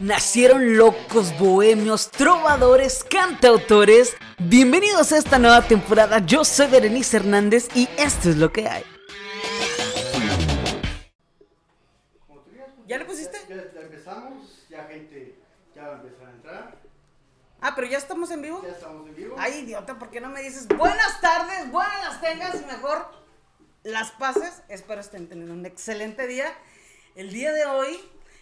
nacieron locos, bohemios, trovadores, cantautores. Bienvenidos a esta nueva temporada. Yo soy Berenice Hernández y esto es lo que hay. ¿Ya le pusiste? Ya, ya empezamos, ya gente ya va a empezar a entrar. Ah, pero ya estamos en vivo. Ya estamos en vivo. Ay, idiota, ¿por qué no me dices buenas tardes, buenas las tengas y mejor las pases? Espero estén teniendo un excelente día. El día de hoy,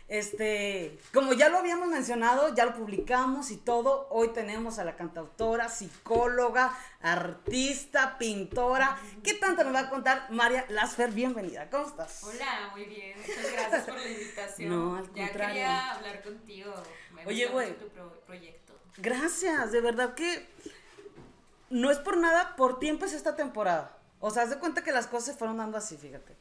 este, como ya lo habíamos mencionado, ya lo publicamos y todo, hoy tenemos a la cantautora, psicóloga, artista, pintora. ¿Qué tanto nos va a contar María Lasfer? Bienvenida, ¿cómo estás? Hola, muy bien. Muchas gracias por la invitación. No, al Ya contrario. quería hablar contigo. Me Oye, güey. tu pro- proyecto. Gracias, de verdad que no es por nada, por tiempo es esta temporada. O sea, haz de cuenta que las cosas se fueron dando así, fíjate.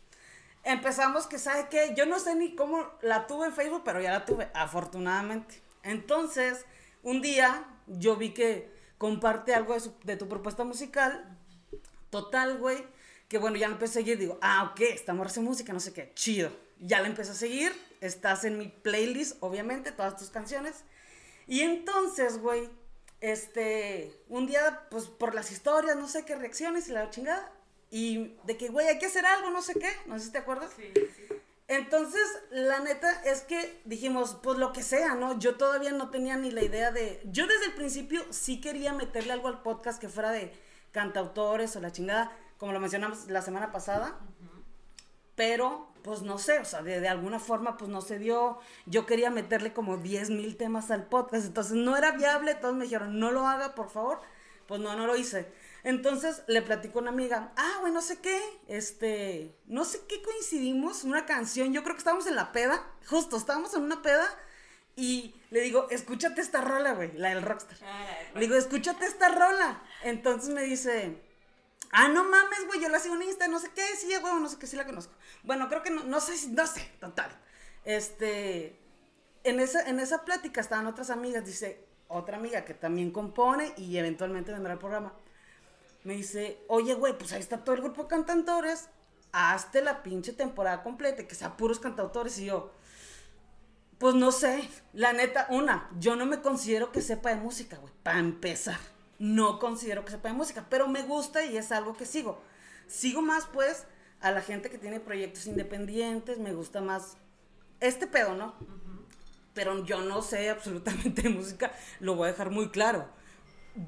Empezamos que, ¿sabe qué? Yo no sé ni cómo la tuve en Facebook, pero ya la tuve, afortunadamente. Entonces, un día yo vi que comparte algo de, su- de tu propuesta musical. Total, güey, que bueno, ya la empecé a seguir. Digo, ah, ok, estamos haciendo música, no sé qué, chido. Ya la empecé a seguir. Estás en mi playlist, obviamente, todas tus canciones. Y entonces, güey, este, un día, pues por las historias, no sé qué reacciones y la chingada. Y de que, güey, hay que hacer algo, no sé qué, no sé si te acuerdas. Sí, sí. Entonces, la neta es que dijimos, pues lo que sea, ¿no? Yo todavía no tenía ni la idea de... Yo desde el principio sí quería meterle algo al podcast que fuera de cantautores o la chingada, como lo mencionamos la semana pasada. Pero, pues no sé, o sea, de, de alguna forma, pues no se dio. Yo quería meterle como 10 mil temas al podcast, entonces no era viable. Todos me dijeron, no lo haga, por favor. Pues no, no lo hice. Entonces le platico a una amiga, ah, güey, no sé qué, este, no sé qué coincidimos, una canción, yo creo que estábamos en la peda, justo, estábamos en una peda, y le digo, escúchate esta rola, güey, la del rockstar. Ah, Le digo, escúchate esta rola. Entonces me dice, ah, no mames, güey, yo la sigo en Insta, no sé qué, sí, güey, no sé qué, sí la conozco. Bueno, creo que no, no sé, no sé, total. Este, en esa, en esa plática estaban otras amigas, dice, otra amiga que también compone y eventualmente vendrá al programa. Me dice, oye, güey, pues ahí está todo el grupo de cantautores, hazte la pinche temporada completa, que sea puros cantautores. Y yo, pues no sé, la neta, una, yo no me considero que sepa de música, güey, para empezar. No considero que sepa de música, pero me gusta y es algo que sigo. Sigo más, pues, a la gente que tiene proyectos independientes, me gusta más este pedo, ¿no? Pero yo no sé absolutamente de música, lo voy a dejar muy claro.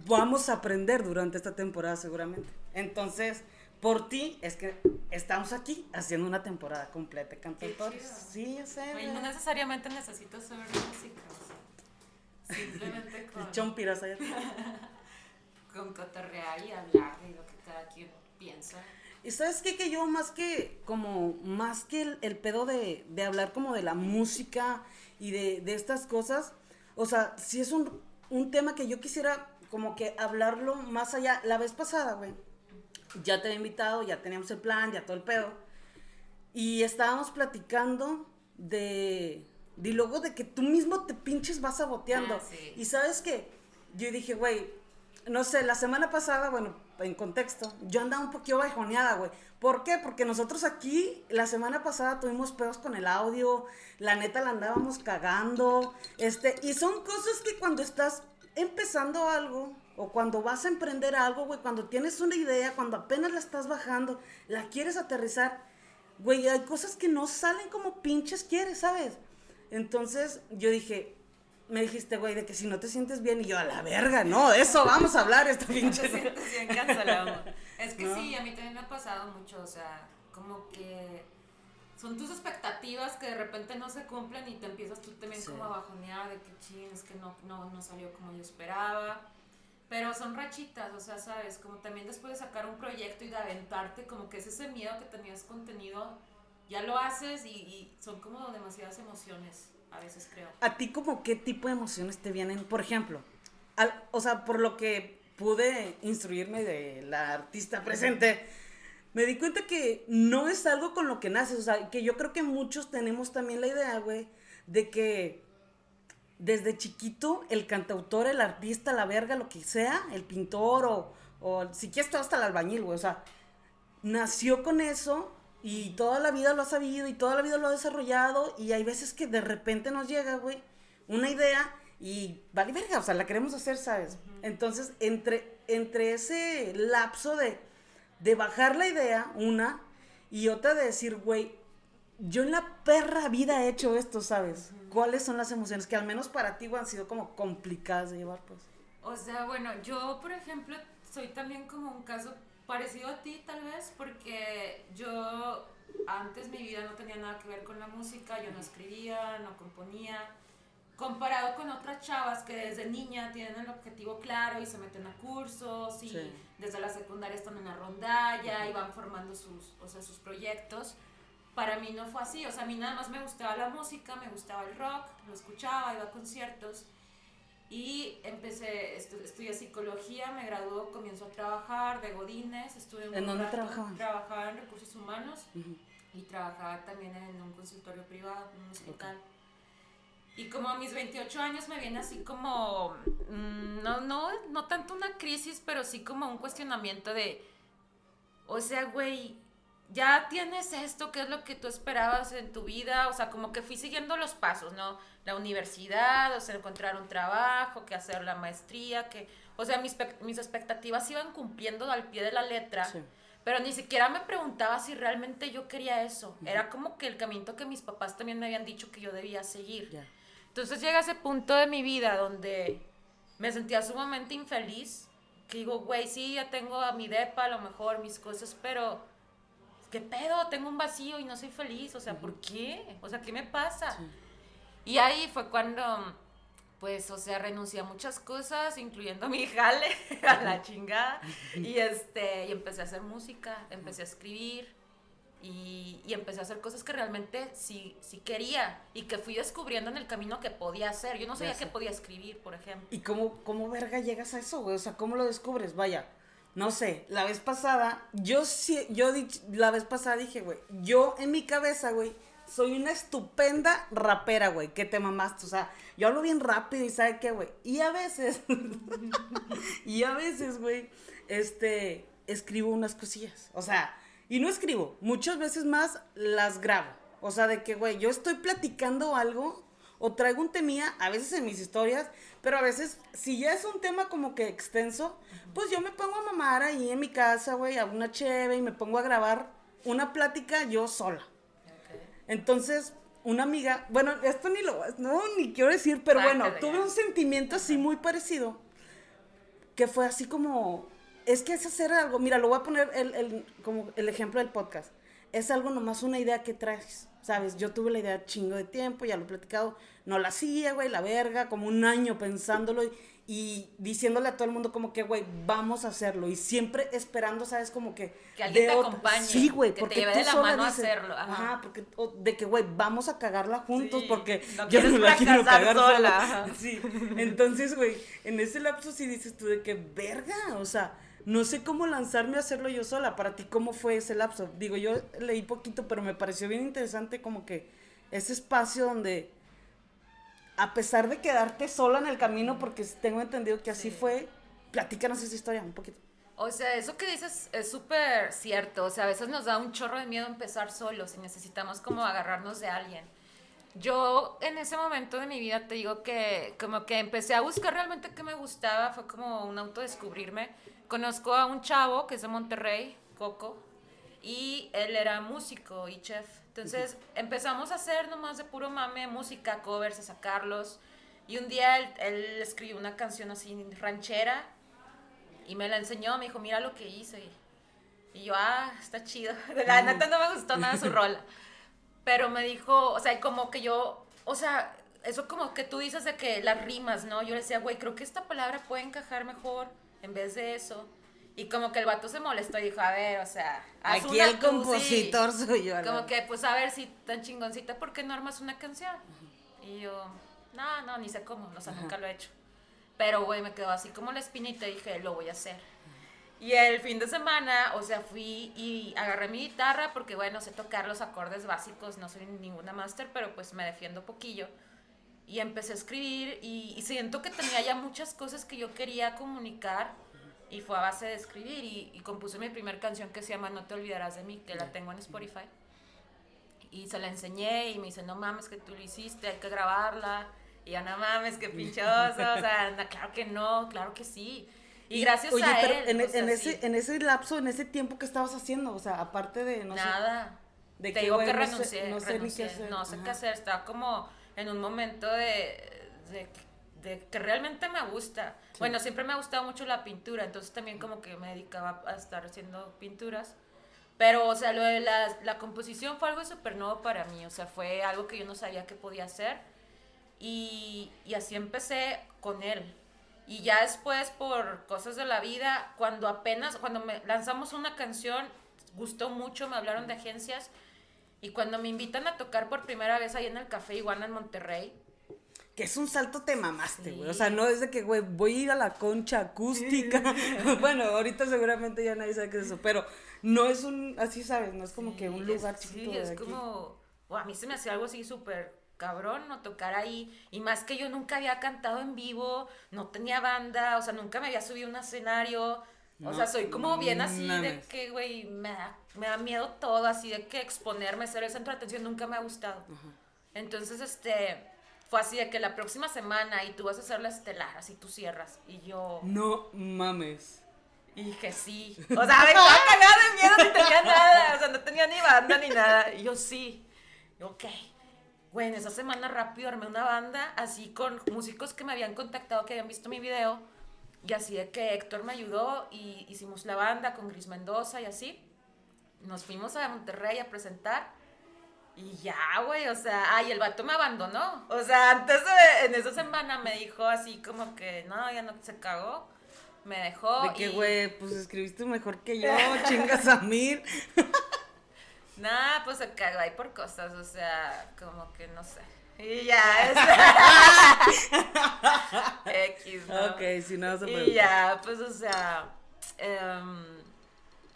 Vamos a aprender durante esta temporada seguramente. Entonces, por ti es que estamos aquí haciendo una temporada completa de cantautores. Sí, sé. Güey, no necesariamente necesito saber música. O sea, simplemente con, chompiras allá. con cotorrear y hablar de lo que cada quien piensa. Y sabes qué, que yo más que, como, más que el, el pedo de, de hablar como de la música y de, de estas cosas, o sea, si es un, un tema que yo quisiera como que hablarlo más allá. La vez pasada, güey, ya te había invitado, ya teníamos el plan, ya todo el pedo. Y estábamos platicando de, de luego de que tú mismo te pinches vas saboteando. Ah, sí. Y sabes qué, yo dije, güey, no sé, la semana pasada, bueno, en contexto, yo andaba un poquito bajoneada, güey. ¿Por qué? Porque nosotros aquí, la semana pasada tuvimos pedos con el audio, la neta la andábamos cagando, este, y son cosas que cuando estás empezando algo, o cuando vas a emprender algo, güey, cuando tienes una idea, cuando apenas la estás bajando, la quieres aterrizar, güey, hay cosas que no salen como pinches quieres, ¿sabes? Entonces yo dije, me dijiste, güey, de que si no te sientes bien, y yo a la verga, no, de eso vamos a hablar esta Te pinche. sientes bien cancelado. Es que ¿No? sí, a mí también me ha pasado mucho, o sea, como que son tus expectativas que de repente no se cumplen y te empiezas tú también Sí. como a bajonear de que ching, es que no, no, no salió como yo esperaba. Pero son rachitas, o sea, sabes, como también después de sacar un proyecto y de aventarte, como que es ese miedo que tenías contenido, ya lo haces y, y son como demasiadas emociones, a veces creo. ¿A ti como qué tipo de emociones te vienen? Por ejemplo, al- o sea, por lo que pude instruirme de la artista presente, me di cuenta que no es algo con lo que naces, o sea, que yo creo que muchos tenemos también la idea, güey, de que desde chiquito el cantautor, el artista, la verga, lo que sea, el pintor o, o si quieres todo hasta el albañil, güey, o sea, nació con eso y toda la vida lo ha sabido y toda la vida lo ha desarrollado y hay veces que de repente nos llega, güey, una idea y vale verga, o sea, la queremos hacer, ¿sabes? Entonces, entre, entre ese lapso de, de bajar la idea, una, y otra de decir, güey, yo en la perra vida he hecho esto, ¿sabes? ¿Cuáles son las emociones que al menos para ti han sido como complicadas de llevar, pues? O sea, bueno, yo, por ejemplo, soy también como un caso parecido a ti, tal vez, porque yo antes mi vida no tenía nada que ver con la música, yo no escribía, no componía. Comparado con otras chavas que desde niña tienen el objetivo claro y se meten a cursos y Sí. Desde la secundaria están en la rondalla y van formando sus, o sea, sus proyectos. Para mí no fue así, o sea, a mí nada más me gustaba la música, me gustaba el rock, lo escuchaba, iba a conciertos y empecé, estu- estudié psicología, me graduó, comienzo a trabajar de Godines, estuve un ¿En dónde rato, trabajabas? Trabajaba en recursos humanos Ujú. y trabajaba también en un consultorio privado, en un hospital. Y como a mis 28 años me viene así como, mm, no, no, no tanto una crisis, pero sí como un cuestionamiento de, o sea, güey, ya tienes esto, ¿qué es lo que tú esperabas en tu vida? O sea, como que fui siguiendo los pasos, ¿no? La universidad, o sea, encontrar un trabajo, que hacer la maestría, que, o sea, mis, mis expectativas iban cumpliendo al pie de la letra. Sí. Pero ni siquiera me preguntaba si realmente yo quería eso. Era como que el camino que mis papás también me habían dicho que yo debía seguir. Entonces llega ese punto de mi vida donde me sentía sumamente infeliz. Que digo, güey, sí, ya tengo a mi depa, a lo mejor mis cosas, pero ¿qué pedo? Tengo un vacío y no soy feliz. O sea, ¿por qué? O sea, ¿qué me pasa? Sí. Y ahí fue cuando, pues, o sea, renuncié a muchas cosas, incluyendo mi jale, a la chingada. Y, este, y empecé a hacer música, empecé a escribir y, y empecé a hacer cosas que realmente sí, sí quería y que fui descubriendo en el camino que podía hacer. Yo no sabía que podía escribir, por ejemplo. ¿Y cómo, cómo verga llegas a eso, güey? O sea, ¿cómo lo descubres? Vaya, no sé, la vez pasada, yo sí, yo la vez pasada dije, güey, yo en mi cabeza, güey, soy una estupenda rapera, güey, que te mamaste, o sea, yo hablo bien rápido y ¿sabe qué, güey? Y a veces, y a veces, güey, este, escribo unas cosillas, o sea, y no escribo, muchas veces más las grabo, o sea, de que, güey, yo estoy platicando algo o traigo un temía, a veces en mis historias, pero a veces, si ya es un tema como que extenso, pues yo me pongo a mamar ahí en mi casa, güey, a una cheve y me pongo a grabar una plática yo sola. Entonces, una amiga, bueno, esto ni lo, no, ni quiero decir, pero bueno, tuve un sentimiento así muy parecido, que fue así como, es que es hacer algo, mira, lo voy a poner el, el- como el ejemplo del podcast, es algo nomás una idea que traes, ¿sabes? Yo tuve la idea chingo de tiempo, ya lo he platicado, no la hacía, güey, la verga, como un año pensándolo y, y diciéndole a todo el mundo como que, güey, vamos a hacerlo, y siempre esperando, ¿sabes? Como que... Que alguien te otra- acompañe, Sí, güey, que te porque lleve tú de la sola mano a dices, hacerlo, ajá. Ajá, porque o de que, güey, vamos a cagarla juntos Sí, porque no yo no quiero fracasar cagar sola, sola. Sí, entonces, güey, en ese lapso sí dices tú de que, verga, o sea, no sé cómo lanzarme a hacerlo yo sola. Para ti, ¿cómo fue ese lapso? Digo, yo leí poquito, pero me pareció bien interesante como que ese espacio donde, a pesar de quedarte sola en el camino, porque tengo entendido que así Sí. fue, platícanos esa historia un poquito. O sea, eso que dices es súper cierto. O sea, a veces nos da un chorro de miedo empezar solos y necesitamos como agarrarnos de alguien. Yo en ese momento de mi vida te digo que como que empecé a buscar realmente qué me gustaba, fue como un autodescubrirme. Conozco a un chavo que es de Monterrey, Coco, y él era músico y chef. Entonces empezamos a hacer nomás de puro mame música, covers, a sacarlos. Y un día él, él escribió una canción así ranchera y me la enseñó, me dijo, mira lo que hice. Y yo, ah, está chido. La neta no me gustó nada su rola. Pero me dijo, o sea, como que yo, o sea, eso como que tú dices de que las rimas, ¿no? Yo le decía, güey, creo que esta palabra puede encajar mejor en vez de eso. Y como que el vato se molestó y dijo, a ver, o sea, haz Aquí una el tú, sí". compositor soy yo. Como que, pues a ver si tan chingoncita, ¿por qué no armas una canción? Y yo, no, no, ni sé cómo, o sea, nunca lo he hecho. Pero, güey, me quedó así como la espinita y dije, lo voy a hacer. Y el fin de semana, o sea, fui y agarré mi guitarra porque, bueno, sé tocar los acordes básicos, no soy ninguna máster, pero pues me defiendo poquillo. Y empecé a escribir y, y siento que tenía ya muchas cosas que yo quería comunicar y fue a base de escribir y, y compuse mi primera canción que se llama No te olvidarás de mí, que la tengo en Spotify. Y se la enseñé y me dice, no mames que tú lo hiciste, hay que grabarla. Y yo, no mames, qué pinchoso, o sea, na- claro que no, claro que sí. Y gracias Oye, a pero él. en, o sea, en ese, sí, en ese lapso, en ese tiempo que estabas haciendo, o sea, aparte de, no sé, nada. de Te que, digo güey, que no sé- renuncié, no sé ni qué renuncié, hacer. no sé qué Ajá. hacer, estaba como en un momento de, de, de que realmente me gusta. Bueno, siempre me ha gustado mucho la pintura, entonces también como que me dedicaba a estar haciendo pinturas. Pero, o sea, lo de la, la composición fue algo súper nuevo para mí, o sea, fue algo que yo no sabía que podía hacer. Y, y así empecé con él. Y ya después, por cosas de la vida, cuando apenas, cuando me lanzamos una canción, gustó mucho, me hablaron de agencias. Y cuando me invitan a tocar por primera vez ahí en el Café Iguana en Monterrey, Que es un salto te mamaste, güey. O sea, no es de que, güey, voy a ir a la concha acústica. bueno, ahorita seguramente ya nadie sabe qué es eso, pero no es un, así sabes, no es como que un lugar es, sí, es como, a mí se me hacía algo así súper cabrón, no tocar ahí, y más que yo nunca había cantado en vivo, no tenía banda, o sea, nunca me había subido a un escenario, o sea, soy como bien así de que, güey, me da, me da miedo todo, así de que exponerme, ser el centro de atención, nunca me ha gustado. Entonces, este, fue así de que la próxima semana, y tú vas a hacer la estelar, así tú cierras, y yo... No mames. Y dije, sí. O sea, me estaba cagada de miedo, no tenía nada. O sea, no tenía ni banda ni nada. Y yo, sí. Y, ok. En esa semana rápido armé una banda así con músicos que me habían contactado, que habían visto mi video. Y así de que Héctor me ayudó y hicimos la banda con Gris Mendoza y así. Nos fuimos a Monterrey a presentar. Y ya, güey, o sea, ay, el vato me abandonó. O sea, antes de, en esa semana me dijo así como que, no, ya no se cagó. Me dejó. De que, y- güey, pues escribiste mejor que yo, chingas a mil. Nah, pues se cagó ahí por cosas, o sea, como que no sé. Y ya, es. X, ¿no? Ok, si no se Y ya, pues, o sea. em,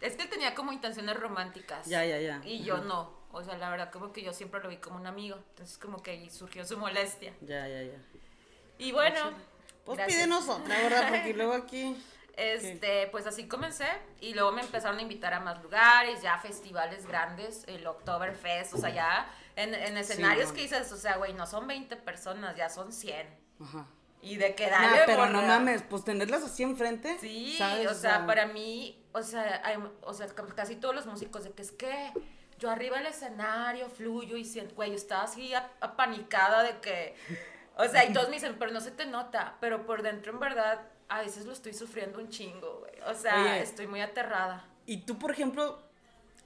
es que él tenía como intenciones románticas. Ya, ya, ya. Y yo Ajá. no. O sea, la verdad, como que yo siempre lo vi como un amigo. Entonces, como que ahí surgió su molestia. Ya, ya, ya. Y bueno. Pues gracias. pídenos otra, ¿verdad? Porque luego aquí. Este, pues así comencé y luego me empezaron a invitar a más lugares, ya festivales grandes, el Oktoberfest, o sea, ya en, en escenarios que dices, o sea, güey, no son 20 personas, ya son 100. Ajá. Y de que Nah, dale, pero no mames, pues tenerlas así enfrente. Sí, ¿sabes? o sea, para mí, o sea, hay- o sea, ca- casi todos los músicos de que es que yo arriba del escenario fluyo y siento, güey, yo estaba así ap- apanicada de que, o sea, y todos me dicen, pero no se te nota, pero por dentro en verdad a veces lo estoy sufriendo un chingo, güey, o sea, Oye. estoy muy aterrada. Y tú, por ejemplo,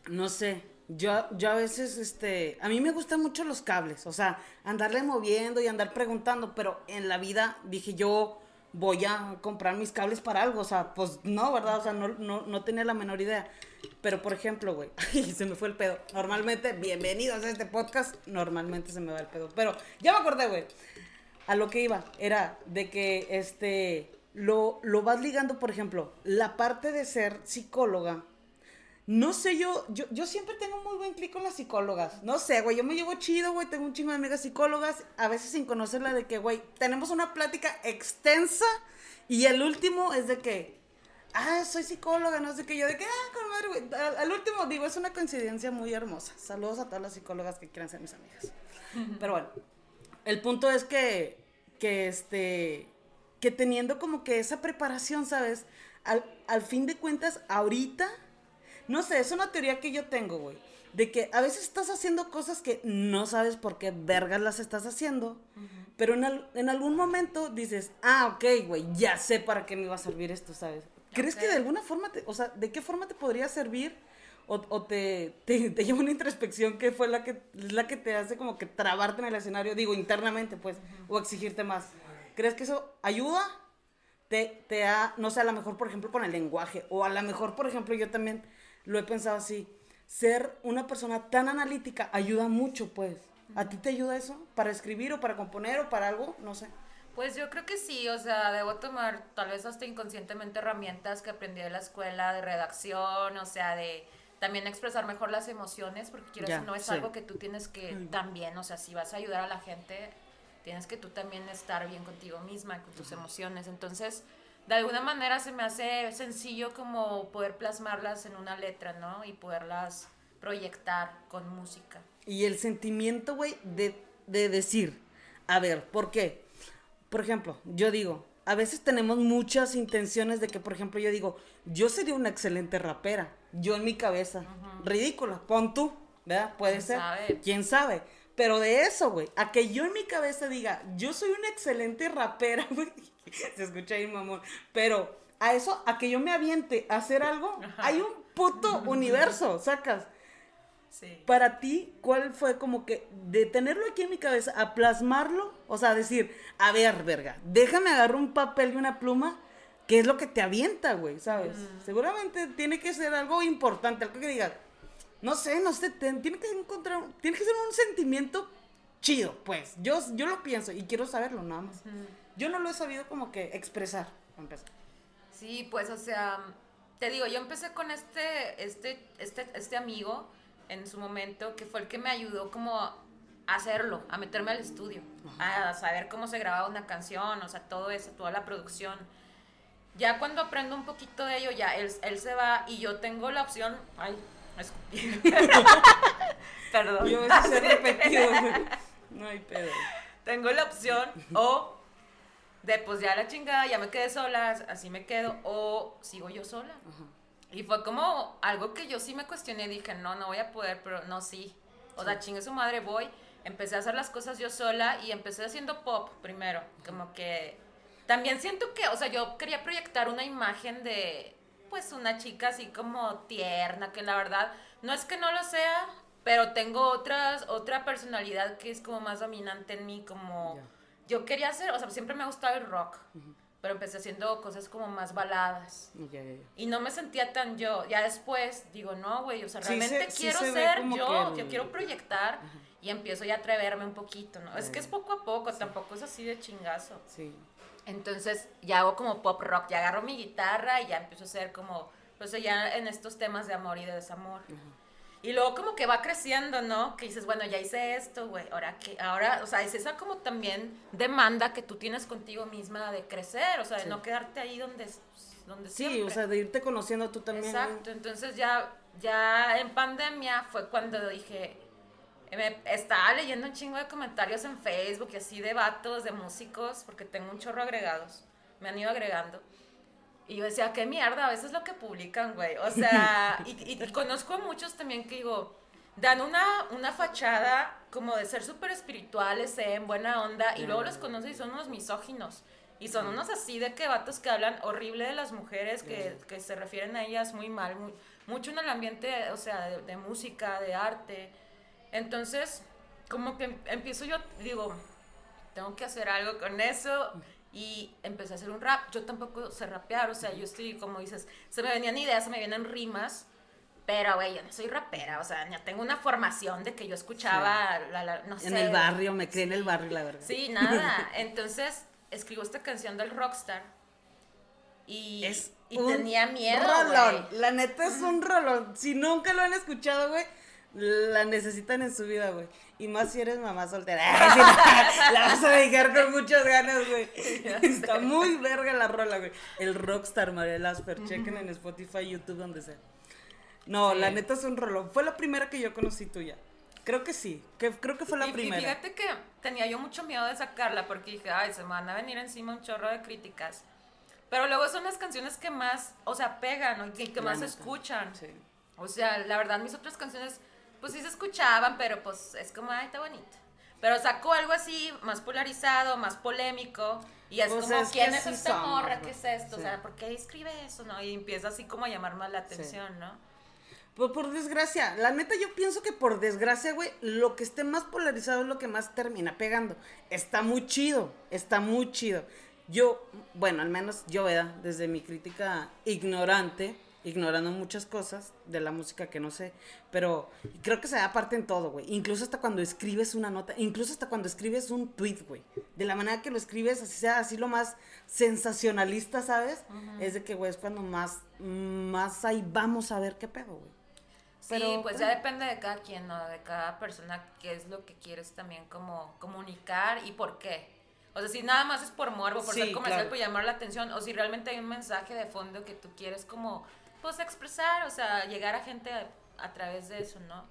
no sé, yo, yo a veces, este, a mí me gustan mucho los cables, o sea, andarle moviendo y andar preguntando, pero en la vida dije yo voy a comprar mis cables para algo, o sea, pues no, ¿verdad? O sea, no, no, no tenía la menor idea. Pero, por ejemplo, güey, se me fue el pedo. Normalmente, bienvenidos a este podcast, normalmente se me va el pedo. Pero ya me acordé, güey. A lo que iba era de que, este, lo, lo vas ligando, por ejemplo, la parte de ser psicóloga. No sé, yo, yo, yo siempre tengo muy buen clic con las psicólogas. No sé, güey, yo me llevo chido, güey, tengo un chingo de amigas psicólogas, a veces sin conocerla de que, güey, tenemos una plática extensa y el último es de que, ah, soy psicóloga, no sé qué, yo de que, ah, con madre, güey. Al, al último, digo, es una coincidencia muy hermosa. Saludos a todas las psicólogas que quieran ser mis amigas. Pero bueno, el punto es que, que este, que teniendo como que esa preparación, ¿sabes? Al, al fin de cuentas, ahorita, no sé, es una teoría que yo tengo, güey. De que a veces estás haciendo cosas que no sabes por qué vergas las estás haciendo, pero en, al- en algún momento dices, ah, ok, güey, ya sé para qué me va a servir esto, ¿sabes? ¿Crees que de alguna forma, te, o sea, de qué forma te podría servir? O, o te, te, te lleva una introspección que fue la que, la que te hace como que trabarte en el escenario, digo, internamente, pues, o exigirte más. ¿Crees que eso ayuda? Te, te da, no sé, a lo mejor, por ejemplo, con el lenguaje, o a lo mejor, por ejemplo, yo también lo he pensado así, ser una persona tan analítica ayuda mucho, pues. ¿A ti te ayuda eso? ¿Para escribir o para componer o para algo? No sé. Pues yo creo que sí, o sea, debo tomar tal vez hasta inconscientemente herramientas que aprendí de la escuela de redacción, o sea, de también expresar mejor las emociones, porque quiero decir, no es sí. algo que tú tienes que también, o sea, si vas a ayudar a la gente, tienes que tú también estar bien contigo misma, con tus emociones. Entonces, de alguna manera se me hace sencillo como poder plasmarlas en una letra, ¿no? Y poderlas proyectar con música. Y el sentimiento, güey, de, de decir, a ver, ¿por qué? por ejemplo, yo digo, a veces tenemos muchas intenciones de que, por ejemplo, yo digo, yo sería una excelente rapera, yo en mi cabeza, ridícula, pon tú, ¿verdad? Puede ¿Quién ser, sabe? quién sabe. Pero de eso, güey, a que yo en mi cabeza diga, yo soy una excelente rapera, güey, se escucha ahí, mamón, pero a eso, a que yo me aviente a hacer algo, hay un puto universo, sacas. Sí. Para ti, ¿cuál fue como que de tenerlo aquí en mi cabeza a plasmarlo? O sea, decir, a ver, verga, déjame agarrar un papel y una pluma, ¿qué es lo que te avienta, güey? ¿Sabes? Seguramente tiene que ser algo importante, algo que digas, no sé, no sé, te- tiene que encontrar, tiene que ser un sentimiento chido, pues. Yo, yo lo pienso y quiero saberlo nada más. Yo no lo he sabido como que expresar, empezar. Sí, pues, o sea, te digo, yo empecé con este, este, este, este amigo en su momento, que fue el que me ayudó como a hacerlo, a meterme al estudio, a saber cómo se grababa una canción, o sea, todo eso, toda la producción. Ya cuando aprendo un poquito de ello, ya él, él se va y yo tengo la opción, ay, Perdón. Yo he repetido. No hay pedo. tengo la opción o de pues ya la chingada, ya me quedé sola, así me quedo, o sigo yo sola. Y fue como algo que yo sí me cuestioné, dije, no, no voy a poder, pero no, sí. O sea, chingue su madre, voy. Empecé a hacer las cosas yo sola y empecé haciendo pop primero. Como que también siento que, o sea, yo quería proyectar una imagen de, pues, una chica así como tierna, que la verdad, no es que no lo sea, pero tengo otras, otra personalidad que es como más dominante en mí, como... Ya. Yo quería hacer, o sea, siempre me ha gustado el rock, pero empecé haciendo cosas como más baladas. Ya, ya. Y no me sentía tan yo. Ya después digo, no, güey, o sea, Sí realmente se- sí quiero se ve ser yo, el- yo quiero proyectar y empiezo ya a atreverme un poquito, ¿no? Es que es poco a poco, tampoco es así de chingazo. Sí. Entonces ya hago como pop rock, ya agarro mi guitarra y ya empiezo a hacer como, pues ya en estos temas de amor y de desamor. Y luego como que va creciendo, ¿no? Que dices, bueno, ya hice esto, güey, ahora que, ahora, o sea, es esa como también demanda que tú tienes contigo misma de crecer, o sea, de Sí. no quedarte ahí donde, donde Sí, siempre. o sea, de irte conociendo tú también. Exacto, entonces ya, ya en pandemia fue cuando dije, me estaba leyendo un chingo de comentarios en Facebook y así de vatos, de músicos, porque tengo un chorro agregados, me han ido agregando. Y yo decía, qué mierda, a veces lo que publican, güey. O sea, y, y- y conozco a muchos también que digo, dan una, una fachada como de ser súper espirituales, en buena onda, y luego los conoces y son unos misóginos. Y son unos así de que vatos que hablan horrible de las mujeres, que, que se refieren a ellas muy mal, muy- mucho en el ambiente, o sea, de, de música, de arte. Entonces, como que em- empiezo yo, digo, tengo que hacer algo con eso. Y empecé a hacer un rap. Yo tampoco sé rapear, o sea, yo estoy, como dices, se me venían ideas, se me vienen rimas. Pero, güey, yo no soy rapera, o sea, ya tengo una formación de que yo escuchaba, la, la- no sé. En el barrio, me crié en el barrio, la verdad. Sí, nada. Entonces, escribo esta canción del Rockstar. Y, Es y un tenía miedo, rolón. La neta es un rolón. Si nunca lo han escuchado, güey, la necesitan en su vida, güey. Y más si eres mamá soltera. La, la vas a dedicar con muchas ganas, güey. Está muy verga la rola, güey. El Rockstar, María Lasper. Chequen en Spotify, YouTube, donde sea. No, Sí. la neta es un rolón. Fue la primera que yo conocí tuya. Creo que sí. Que, creo que fue la y, y primera. fíjate que tenía yo mucho miedo de sacarla porque dije, ay, se me van a venir encima un chorro de críticas. Pero luego son las canciones que más, o sea, pegan ¿no? y que, más se escuchan. Sí. O sea, la verdad, mis otras canciones, pues sí se escuchaban, pero pues es como, ay, está bonita. Pero sacó algo así, más polarizado, más polémico. Y es Pues como, es ¿quién es esta somos, morra? ¿Qué es esto? Sí. O sea, ¿por qué escribe eso? ¿No? Y empieza así como a llamar más la atención, ¿no? Pues por desgracia, la neta yo pienso que por desgracia, güey, lo que esté más polarizado es lo que más termina pegando. Está muy chido, está muy chido. Yo, bueno, al menos yo, ¿verdad? Desde mi crítica ignorante, ignorando muchas cosas de la música que no sé, pero creo que se da parte en todo, güey. Incluso hasta cuando escribes una nota, incluso hasta cuando escribes un tweet, güey. De la manera que lo escribes, así sea así lo más sensacionalista, ¿sabes? Es de que, güey, es cuando más, más ahí vamos a ver qué pedo, güey. Sí, pues ya depende de cada quien, ¿no? De cada persona, qué es lo que quieres también como comunicar y por qué. O sea, si nada más es por morbo, por Sí, ser comercial, claro. por llamar la atención, o si realmente hay un mensaje de fondo que tú quieres como, pues expresar, o sea, llegar a gente a, a través de eso, ¿no?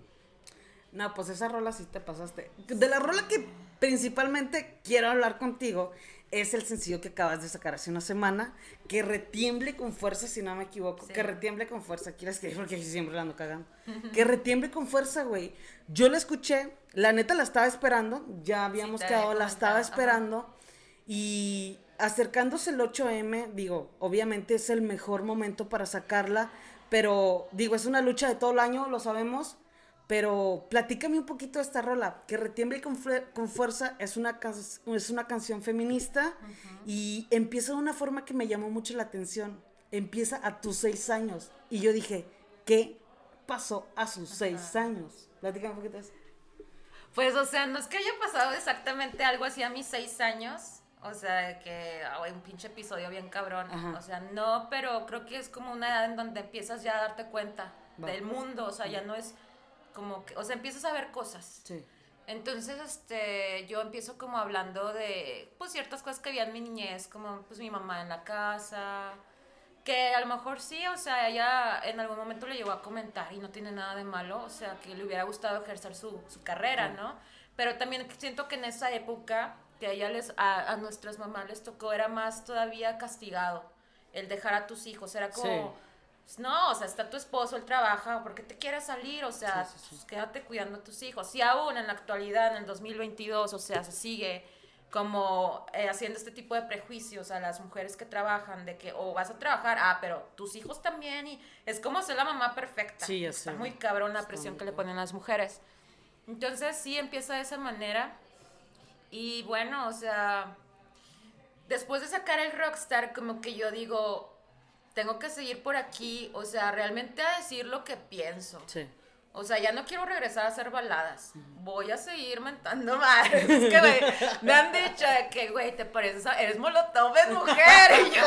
No, pues esa rola sí te pasaste. De la rola que principalmente quiero hablar contigo. Es el sencillo que acabas de sacar hace una semana. Que retiemble con fuerza, si no me equivoco. Sí. Que retiemble con fuerza. Quieres que porque siempre la ando cagando. Que retiemble con fuerza, güey. Yo la escuché. La neta la estaba esperando. Ya habíamos te quedado, la estaba ajá. esperando. Y acercándose el 8M, digo, obviamente es el mejor momento para sacarla. Pero digo, es una lucha de todo el año, lo sabemos. Pero platícame un poquito de esta rola, que retiemble con, con fuerza, es una, es una canción feminista y empieza de una forma que me llamó mucho la atención. Empieza a tus seis años. Y yo dije, ¿qué pasó a sus seis años? Platícame un poquito de eso. Pues, o sea, no es que haya pasado exactamente algo así a mis seis años. O sea, que hay un pinche episodio bien cabrón. Ajá. O sea, no, pero creo que es como una edad en donde empiezas ya a darte cuenta Va. del mundo. O sea, ya no es como que, o sea, empiezas a ver cosas. Sí. Entonces, este, yo empiezo como hablando de, pues, ciertas cosas que había en mi niñez, como, pues, mi mamá en la casa, que a lo mejor sí, o sea, ella en algún momento le llegó a comentar y no tiene nada de malo, o sea, que le hubiera gustado ejercer su, su carrera, ¿no? Pero también siento que en esa época, que a ella les, a, a nuestras mamás les tocó, era más todavía castigado el dejar a tus hijos, era como... No, o sea, está tu esposo, él trabaja, ¿por qué te quieres salir? O sea, Sí, sí, sí. pues, quédate cuidando a tus hijos. Y aún en la actualidad, en el 2022, o sea, se sigue como eh, haciendo este tipo de prejuicios a las mujeres que trabajan, de que o vas a trabajar, ah, pero tus hijos también, y es como ser la mamá perfecta. Sí, ya Está muy cabrón la presión que le ponen las mujeres. Entonces sí empieza de esa manera. Y bueno, o sea, después de sacar el Rockstar, como que yo digo, tengo que seguir por aquí, o sea, realmente a decir lo que pienso. Sí. O sea, ya no quiero regresar a hacer baladas. Voy a seguir mentando madres. Es que, güey, me han dicho que, güey, te pareces a... Eres molotov, es mujer. Y yo...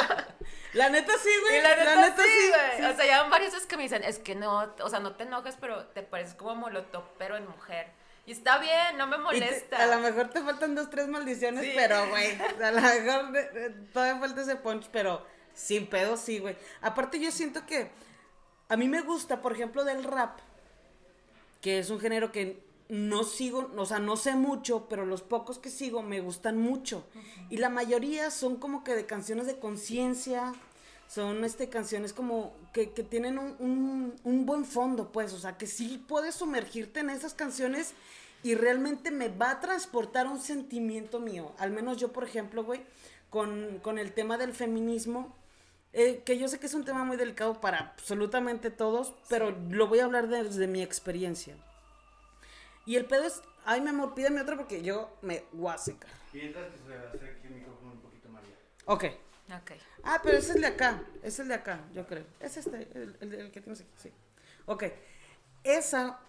La neta sí, güey. Y la neta, sí, güey. O sea, ya van varias veces que me dicen, es que no, o sea, no te enojes, pero te pareces como molotov, pero en mujer. Y está bien, no me te- molesta. a lo mejor te faltan dos, tres maldiciones, Sí. pero, güey, a lo mejor eh, eh, todavía falta ese punch, pero sin pedo sí, güey. Aparte yo siento que a mí me gusta, por ejemplo, del rap, que es un género que no sigo, o sea, no sé mucho, pero los pocos que sigo me gustan mucho. Y la mayoría son como que de canciones de conciencia, son este, canciones como que, que tienen un, un- un buen fondo, pues, o sea, que sí puedes sumergirte en esas canciones y realmente me va a transportar un sentimiento mío. Al menos yo, por ejemplo, güey, con, con el tema del feminismo, eh, que yo sé que es un tema muy delicado para absolutamente todos, pero lo voy a hablar desde mi experiencia. Y el pedo es, ay, mi amor, pídeme otro porque yo me voy a secar. Mientras que se acerque el micrófono un poquito más allá. Ok. Ok. Ah, pero es el de acá, es el de acá, yo creo. Es este, el, el- que tienes aquí, sí. Ok. Esa,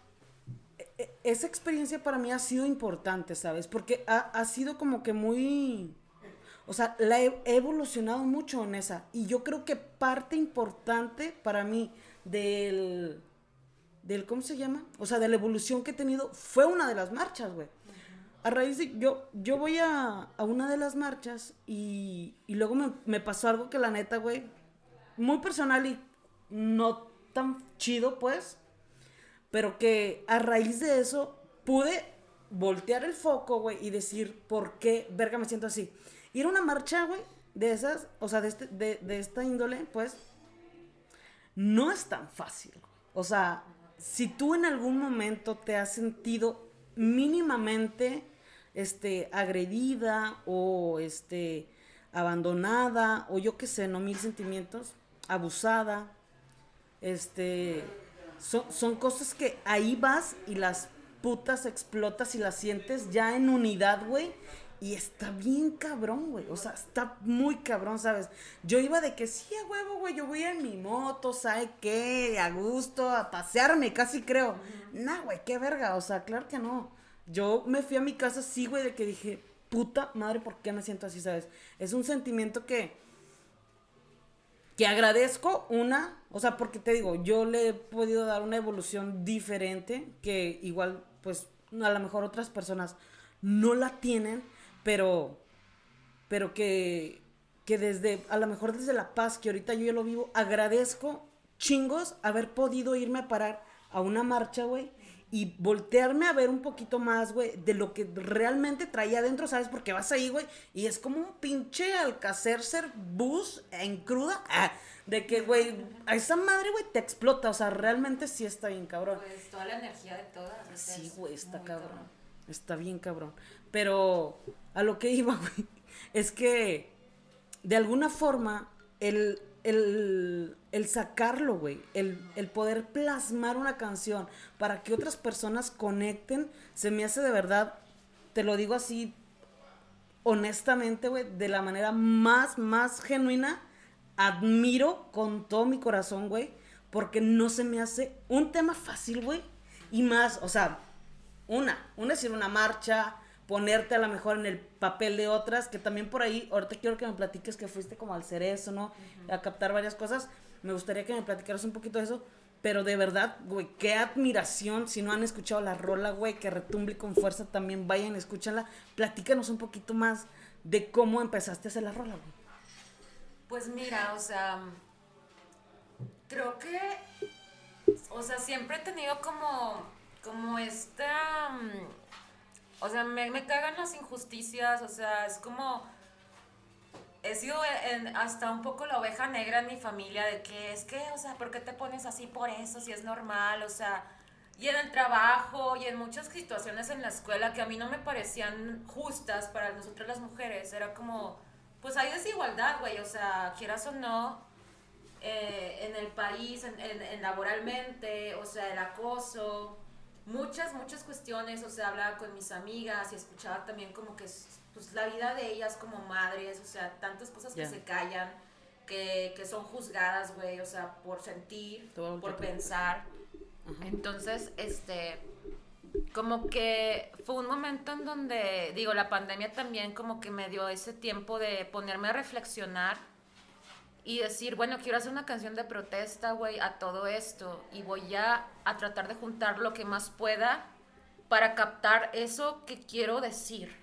e- e- esa experiencia para mí ha sido importante, ¿sabes? Porque ha, ha sido como que muy... O sea, he, he evolucionado mucho en esa. Y yo creo que parte importante para mí del, del... ¿Cómo se llama? O sea, de la evolución que he tenido fue una de las marchas, güey. A raíz de... Yo, yo voy a, a una de las marchas y, y luego me, me pasó algo que la neta, güey, muy personal y no tan chido, pues, pero que a raíz de eso pude voltear el foco, güey, y decir, ¿por qué, verga, me siento así? Ir a una marcha, güey, de esas, o sea, de, este, de, de esta índole, pues, no es tan fácil. O sea, si tú en algún momento te has sentido mínimamente este, agredida o este, abandonada o yo qué sé, no mil sentimientos, abusada, este, son, son cosas que ahí vas y las putas explotas y las sientes ya en unidad, güey. Y está bien cabrón, güey. O sea, está muy cabrón, ¿sabes? Yo iba de que sí, a huevo, güey. Yo voy en mi moto, ¿sabe qué? A gusto, a pasearme, casi creo. Nah, güey, qué verga. O sea, claro que no. Yo me fui a mi casa así, güey, de que dije, puta madre, ¿por qué me siento así, sabes? Es un sentimiento que que agradezco una, o sea, porque te digo, yo le he podido dar una evolución diferente que igual, pues, a lo mejor otras personas no la tienen, pero, pero que, que desde, a lo mejor desde la paz que ahorita yo ya lo vivo, agradezco chingos haber podido irme a parar a una marcha, güey, y voltearme a ver un poquito más, güey, de lo que realmente traía adentro, ¿sabes? Porque vas ahí, güey, y es como un pinche alcacercer bus en cruda. ah, de que, güey, a esa madre, güey, te explota. O sea, realmente sí está bien cabrón. Pues toda la energía de todas. Sí, güey, está cabrón. Está bien cabrón. Pero a lo que iba, güey, es que de alguna forma el, el, el sacarlo, güey, el, el poder plasmar una canción para que otras personas conecten, se me hace de verdad, te lo digo así honestamente, güey, de la manera más, más genuina, admiro con todo mi corazón, güey, porque no se me hace un tema fácil, güey, y más, o sea, una, una es ir a una marcha, ponerte a lo mejor en el papel de otras, que también por ahí, ahorita quiero que me platiques que fuiste como al cerezo, ¿no? A captar varias cosas, me gustaría que me platicaras un poquito de eso, pero de verdad, güey, qué admiración, si no han escuchado la rola, güey, que retumble con fuerza, también vayan, escúchala, platícanos un poquito más de cómo empezaste a hacer la rola, güey. Pues mira, o sea, creo que, o sea, siempre he tenido como, como esta, mm, o sea, me, me cagan las injusticias, o sea, es como, he sido en- hasta un poco la oveja negra en mi familia de que es que, o sea, ¿por qué te pones así por eso si es normal? O sea, y en el trabajo y en muchas situaciones en la escuela que a mí no me parecían justas para nosotras las mujeres, era como, pues hay desigualdad, güey, o sea, quieras o no, eh, en el país, en, en- en laboralmente, o sea, el acoso, muchas, muchas cuestiones, o sea, hablaba con mis amigas y escuchaba también como que es, pues, la vida de ellas como madres, o sea, tantas cosas que se callan, que, que son juzgadas, güey, o sea, por sentir, Todo por pensar. Entonces, este, como que fue un momento en donde, digo, la pandemia también como que me dio ese tiempo de ponerme a reflexionar y decir, bueno, quiero hacer una canción de protesta, güey, a todo esto y voy a, a tratar de juntar lo que más pueda para captar eso que quiero decir.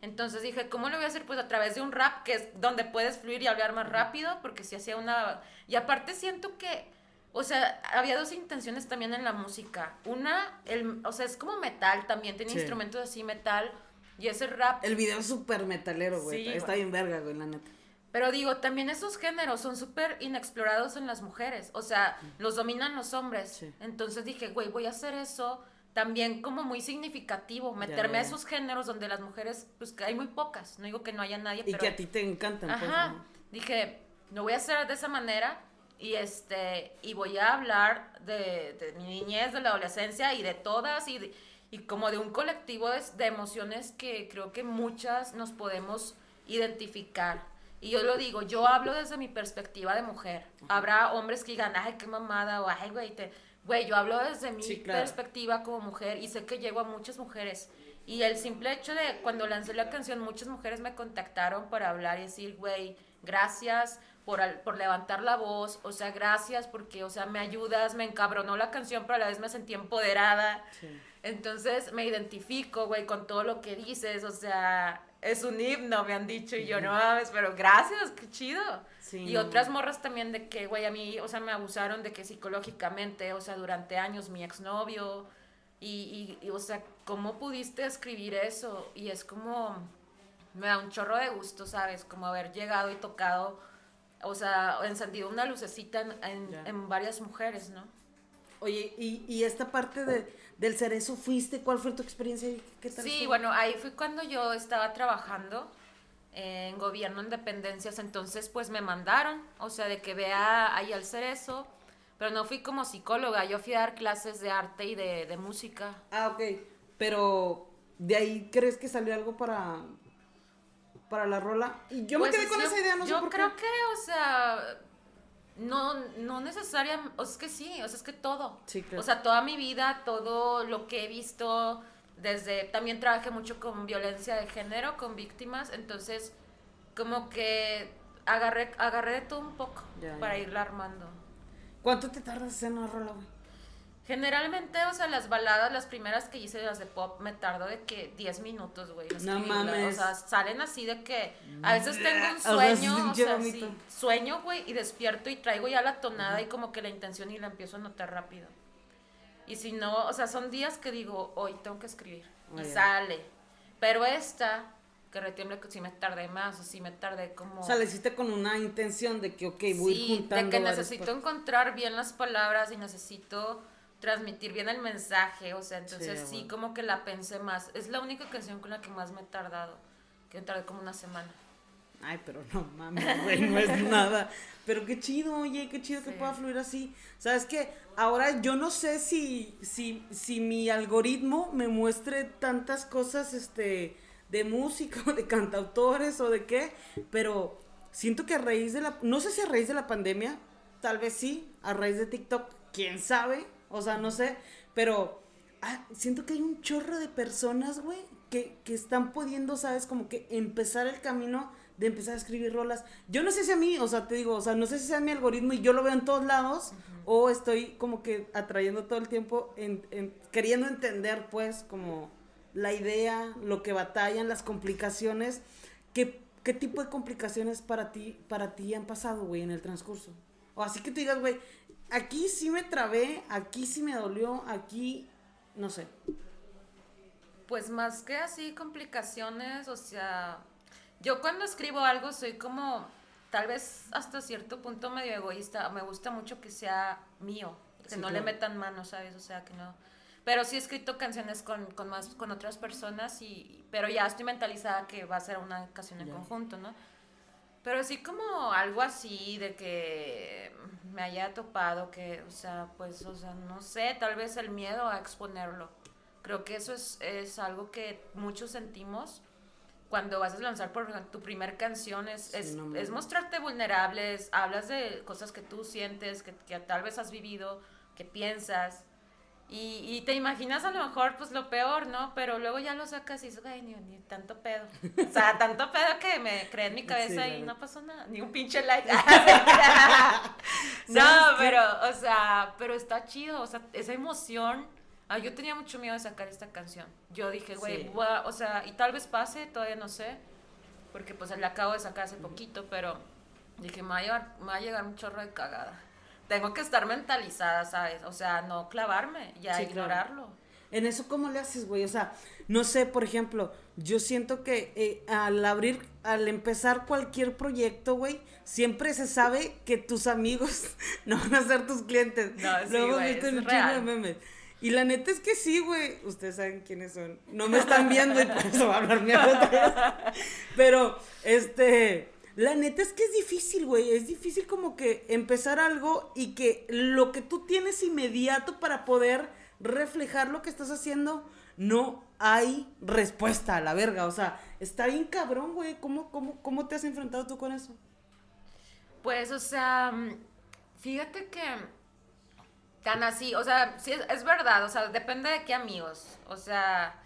Entonces dije, ¿cómo lo voy a hacer? Pues a través de un rap, que es donde puedes fluir y hablar más rápido, porque si hacía una... Y aparte siento que, o sea, había dos intenciones también en la música. Una, el, o sea, es como metal también, tiene Sí. instrumentos así metal, y ese rap... El video es súper metalero, güey, Sí, está güey. bien verga, güey, la neta. Pero digo, también esos géneros son súper inexplorados en las mujeres. O sea, los dominan los hombres. Sí. Entonces dije, güey, voy a hacer eso también como muy significativo. Meterme ya, a esos géneros donde las mujeres, pues que hay muy pocas. No digo que no haya nadie, Y pero... que a ti te encantan, pues, Ajá. ¿no? Dije, lo voy a hacer de esa manera. Y este, y voy a hablar de, de mi niñez, de la adolescencia y de todas. Y, de- y como de un colectivo de, de emociones que creo que muchas nos podemos identificar. Y yo lo digo, yo hablo desde mi perspectiva de mujer. Habrá hombres que digan, ay, qué mamada, o ay, güey, te... Güey, yo hablo desde mi Sí, claro. perspectiva como mujer y sé que llego a muchas mujeres. Y el simple hecho de cuando lancé la canción, muchas mujeres me contactaron para hablar y decir, güey, gracias por, al- por levantar la voz, o sea, gracias porque, o sea, me ayudas, me encabronó la canción, pero a la vez me sentí empoderada. Sí. Entonces me identifico, güey, con todo lo que dices, o sea, es un himno, me han dicho, y yo no mames, pero gracias, qué chido. Sí, y otras morras también de que, güey, a mí, o sea, me abusaron de que psicológicamente, o sea, durante años mi exnovio, y, y, y, o sea, ¿cómo pudiste escribir eso? Y es como, me da un chorro de gusto, ¿sabes? Como haber llegado y tocado, o sea, encendido una lucecita en, en, en varias mujeres, ¿no? Oye, y, y esta parte de, del cerezo fuiste, ¿cuál fue tu experiencia? y ¿Qué tal? Sí, bueno, ahí fue cuando yo estaba trabajando en gobierno en dependencias, entonces pues me mandaron, o sea, de que vea ahí al cerezo, pero no fui como psicóloga, yo fui a dar clases de arte y de, de música. Ah, ok. Pero, ¿de ahí crees que salió algo para, para la rola? Y yo Pues, me quedé con yo- esa idea, no yo sé por creo qué. que, o sea, no, no necesariamente, o sea, es que sí, o sea, es que todo. Sí, claro. O sea, toda mi vida, todo lo que he visto, desde, también trabajé mucho con violencia de género, con víctimas, entonces, como que agarré, agarré de todo un poco Ya, para ya. irla armando. ¿Cuánto te tardas en rola, güey? Generalmente, o sea, las baladas, las primeras que hice, las de pop, me tardo de que 10 minutos, güey. No mames. O sea, salen así de que a veces tengo un sueño, o sea, sí, sueño, güey, y despierto y traigo ya la tonada y como que la intención y la empiezo a notar rápido. Y si no, o sea, son días que digo, hoy tengo que escribir. Y sale. Pero esta, que retiemble que si me tardé más, o si me tardé como... O sea, le hiciste con una intención de que, ok, voy sí, juntando de que necesito encontrar bien las palabras y necesito transmitir bien el mensaje, o sea, entonces Sí, sí, como que la pensé más. Es la única canción con la que más me he tardado, que me tardé como una semana. Ay, pero no mames, güey, no es nada. Pero qué chido, oye, qué chido que Sí. pueda fluir así. ¿Sabes qué? Ahora yo no sé si, si, si mi algoritmo me muestre tantas cosas, este, de música, o de cantautores o de qué, pero siento que a raíz de la, no sé si a raíz de la pandemia, tal vez sí, a raíz de TikTok, quién sabe, o sea, no sé, pero ah, siento que hay un chorro de personas, güey, que, que están pudiendo, ¿sabes? Como que empezar el camino de empezar a escribir rolas. Yo no sé si a mí, o sea, te digo, o sea, no sé si sea mi algoritmo y yo lo veo en todos lados, o estoy como que atrayendo todo el tiempo, en, en- queriendo entender, pues, como la idea, lo que batallan, las complicaciones. ¿Qué, qué tipo de complicaciones para ti, para ti han pasado, güey, en el transcurso? O así que tú digas, güey, aquí sí me trabé, aquí sí me dolió, aquí, no sé. Pues más que así complicaciones, o sea, yo cuando escribo algo soy como, tal vez hasta cierto punto medio egoísta, me gusta mucho que sea mío, que Sí, no claro. le metan mano, ¿sabes? O sea, que no... Pero sí he escrito canciones con, con más, con otras personas, y, pero ya estoy mentalizada que va a ser una canción en conjunto, ¿no? Pero sí como algo así de que me haya topado, que, o sea, pues, o sea, no sé, tal vez el miedo a exponerlo. Creo que eso es, es algo que muchos sentimos cuando vas a lanzar por tu primer canción, es, Sí, es, no es mostrarte vulnerables, hablas de cosas que tú sientes, que, que tal vez has vivido, que piensas. Y, y te imaginas a lo mejor pues lo peor, ¿no? Pero luego ya lo sacas y dices, ay, ni, ni tanto pedo. O sea, tanto pedo que me creé en mi cabeza la y no pasó nada, ni un pinche like. no, pero, o sea, pero está chido, o sea, esa emoción. Ah, yo tenía mucho miedo de sacar esta canción. Yo dije, güey, Sí. o sea, y tal vez pase, todavía no sé, porque pues la acabo de sacar hace poquito, pero dije, me va a llegar, me va a llegar un chorro de cagada. Tengo que estar mentalizada, ¿sabes? O sea, no clavarme, ya Sí, claro. ignorarlo. En eso, ¿cómo le haces, güey? O sea, no sé, por ejemplo, yo siento que eh, al abrir, al empezar cualquier proyecto, güey, siempre se sabe que tus amigos no van a ser tus clientes. No, sí, hemos güey, es en un chingo de real. memes. Y la neta es que sí, güey. Ustedes saben quiénes son. No me están viendo y por eso va a hablar mi otra vez. Pero, este. La neta es que es difícil, güey. Es difícil como que empezar algo y que lo que tú tienes inmediato para poder reflejar lo que estás haciendo, no hay respuesta a la verga. O sea, está bien cabrón, güey. ¿Cómo, cómo, ¿Cómo te has enfrentado tú con eso? Pues, o sea, mm, fíjate que tan así, o sea, sí es, es verdad, o sea, depende de qué amigos, o sea,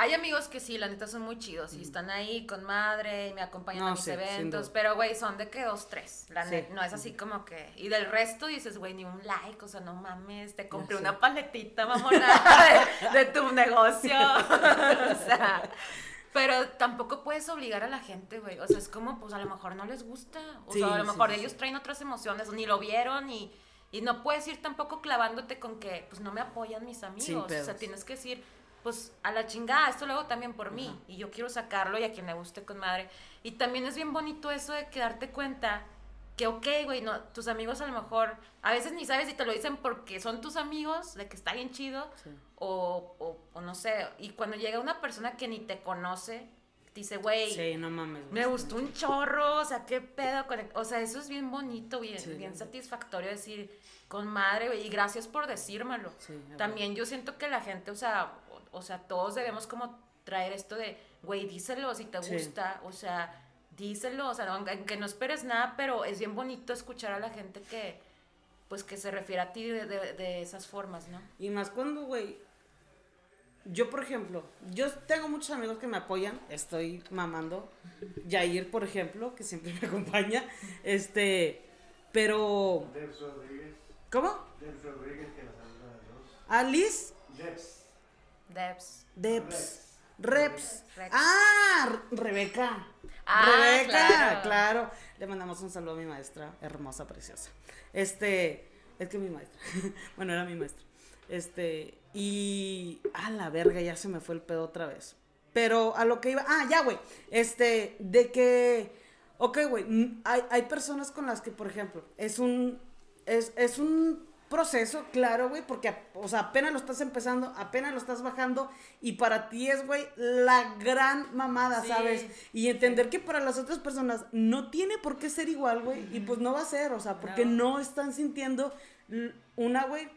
hay amigos que sí, la neta son muy chidos y están ahí con madre y me acompañan No, a mis sí, eventos, pero güey, son de que dos, tres, la Sí. neta, no es así como que, y del resto dices, güey, ni un like, o sea, no mames, te compré una paletita, mamona, de, de tu negocio, o sea... Pero tampoco puedes obligar a la gente, güey. O sea, es como, pues a lo mejor no les gusta. O Sí, sea, a lo mejor sí, sí. ellos traen otras emociones, ni lo vieron y, y no puedes ir tampoco clavándote con que, pues no me apoyan mis amigos. o sea, tienes que decir, pues a la chingada, esto lo hago también por mí. Y yo quiero sacarlo y a quien le guste con madre. Y también es bien bonito eso de que darte cuenta que, ok, güey, no, tus amigos a lo mejor, a veces ni sabes si te lo dicen porque son tus amigos, de que está bien chido, Sí. o, o, o no sé. Y cuando llega una persona que ni te conoce, dice, güey, Sí, no mames. me gustó un chorro, o sea, qué pedo. con el-". O sea, eso es bien bonito, bien, Sí, bien satisfactorio decir, con madre, güey, y gracias por decírmelo. Sí, También yo siento que la gente, o sea, o, o sea, todos debemos como traer esto de, güey, díselo si te gusta, o sea, díselo, o sea, no, que no esperes nada, pero es bien bonito escuchar a la gente que, pues, que se refiere a ti de, de- de esas formas, ¿no? Y más cuando, güey. Yo, por ejemplo, yo tengo muchos amigos que me apoyan. Estoy mamando. Yair, por ejemplo, que siempre me acompaña. Este. Pero. Debs Rodríguez. ¿Cómo? Debs Rodríguez, que la saluda a dos. Alice Debs. Debs. Deps. Reps. Rex. Ah, Re- Rebeca. Ah, Rebeca, claro. claro. Le mandamos un saludo a mi maestra, hermosa, preciosa. Este, es que mi maestra. bueno, era mi maestra. Este, y. A la verga, ya se me fue el pedo otra vez. Pero a lo que iba. Ah, ya, güey. Este, de que. Ok, güey. mm, Hay, hay personas con las que, por ejemplo, es un. Es, es un proceso, claro, güey, porque, o sea, apenas lo estás empezando, apenas lo estás bajando, y para ti es, güey, la gran mamada, Sí. ¿sabes? Y entender que para las otras personas no tiene por qué ser igual, güey, y pues no va a ser, o sea, porque No. no, están sintiendo una, güey,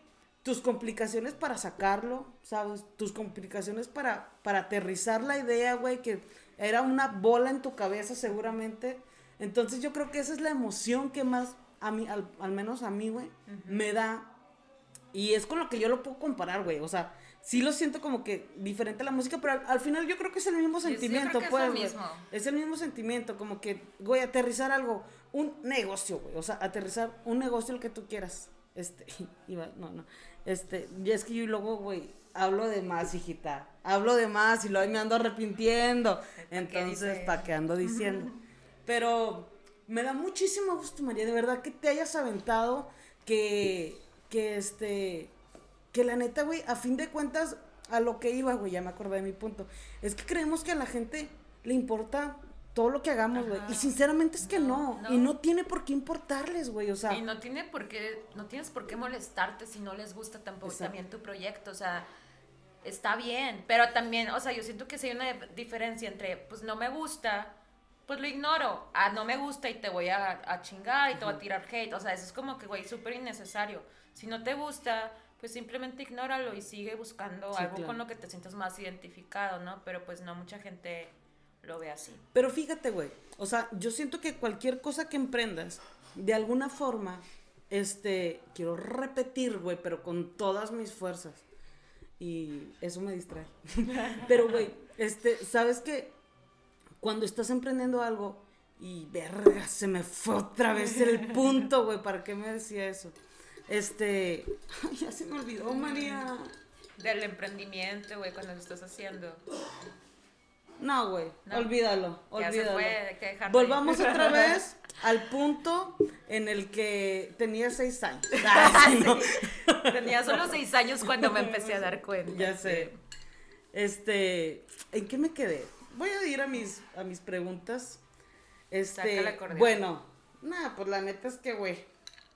tus complicaciones para sacarlo, ¿sabes? Tus complicaciones para, para aterrizar la idea, güey, que era una bola en tu cabeza seguramente. Entonces yo creo que esa es la emoción que más, a mí, al, al menos a mí, güey, me da. Y es con lo que yo lo puedo comparar, güey. O sea, sí lo siento como que diferente a la música, pero al, al final yo creo que es el mismo Sí, sí, sentimiento, es pues. mismo. Es el mismo sentimiento, como que, güey, aterrizar algo, un negocio, güey. O sea, aterrizar un negocio el que tú quieras. Este, iba, no, no. Este, y es que yo luego, güey, hablo de más, hijita. Hablo de más y luego me ando arrepintiendo. Entonces? ¿para qué ando diciendo? Pero me da muchísimo gusto, María, de verdad que te hayas aventado, que, que este, que la neta, güey, a fin de cuentas, a lo que iba, güey, ya me acordé de mi punto. Es que creemos que a la gente le importa todo lo que hagamos, güey. Y sinceramente es que No, no, no. Y no tiene por qué importarles, güey. O sea, Y no tiene por qué, no tienes por qué molestarte si no les gusta tampoco Exacto. también tu proyecto, o sea, está bien, pero también, o sea, yo siento que sí hay una diferencia entre, pues no me gusta, pues lo ignoro, ah, no me gusta y te voy a, a chingar y te voy a tirar hate, o sea, eso es como que, güey, súper innecesario. Si no te gusta, pues simplemente ignóralo y sigue buscando Sí, algo claro. con lo que te sientas más identificado, ¿no? Pero pues no mucha gente lo ve así. Pero fíjate, güey, o sea, yo siento que cualquier cosa que emprendas, de alguna forma, este, quiero repetir, güey, pero con todas mis fuerzas. Y eso me distrae. pero, güey, este, ¿sabes qué? Cuando estás emprendiendo algo y, verga, se me fue otra vez el punto, güey, ¿para qué me decía eso? Este, ay, ya se me olvidó, María. Del emprendimiento, güey, cuando lo estás haciendo. No, güey, No. olvídalo, Ya se fue, hay que dejarlo Volvamos otra vez al punto en el que tenía seis años. Ay, sí, no. Tenía solo seis años cuando me empecé a dar cuenta. Ya sé. Este, ¿en qué me quedé? Voy a ir a mis, a mis preguntas. Este, acordeón. bueno, nada, pues la neta es que, güey,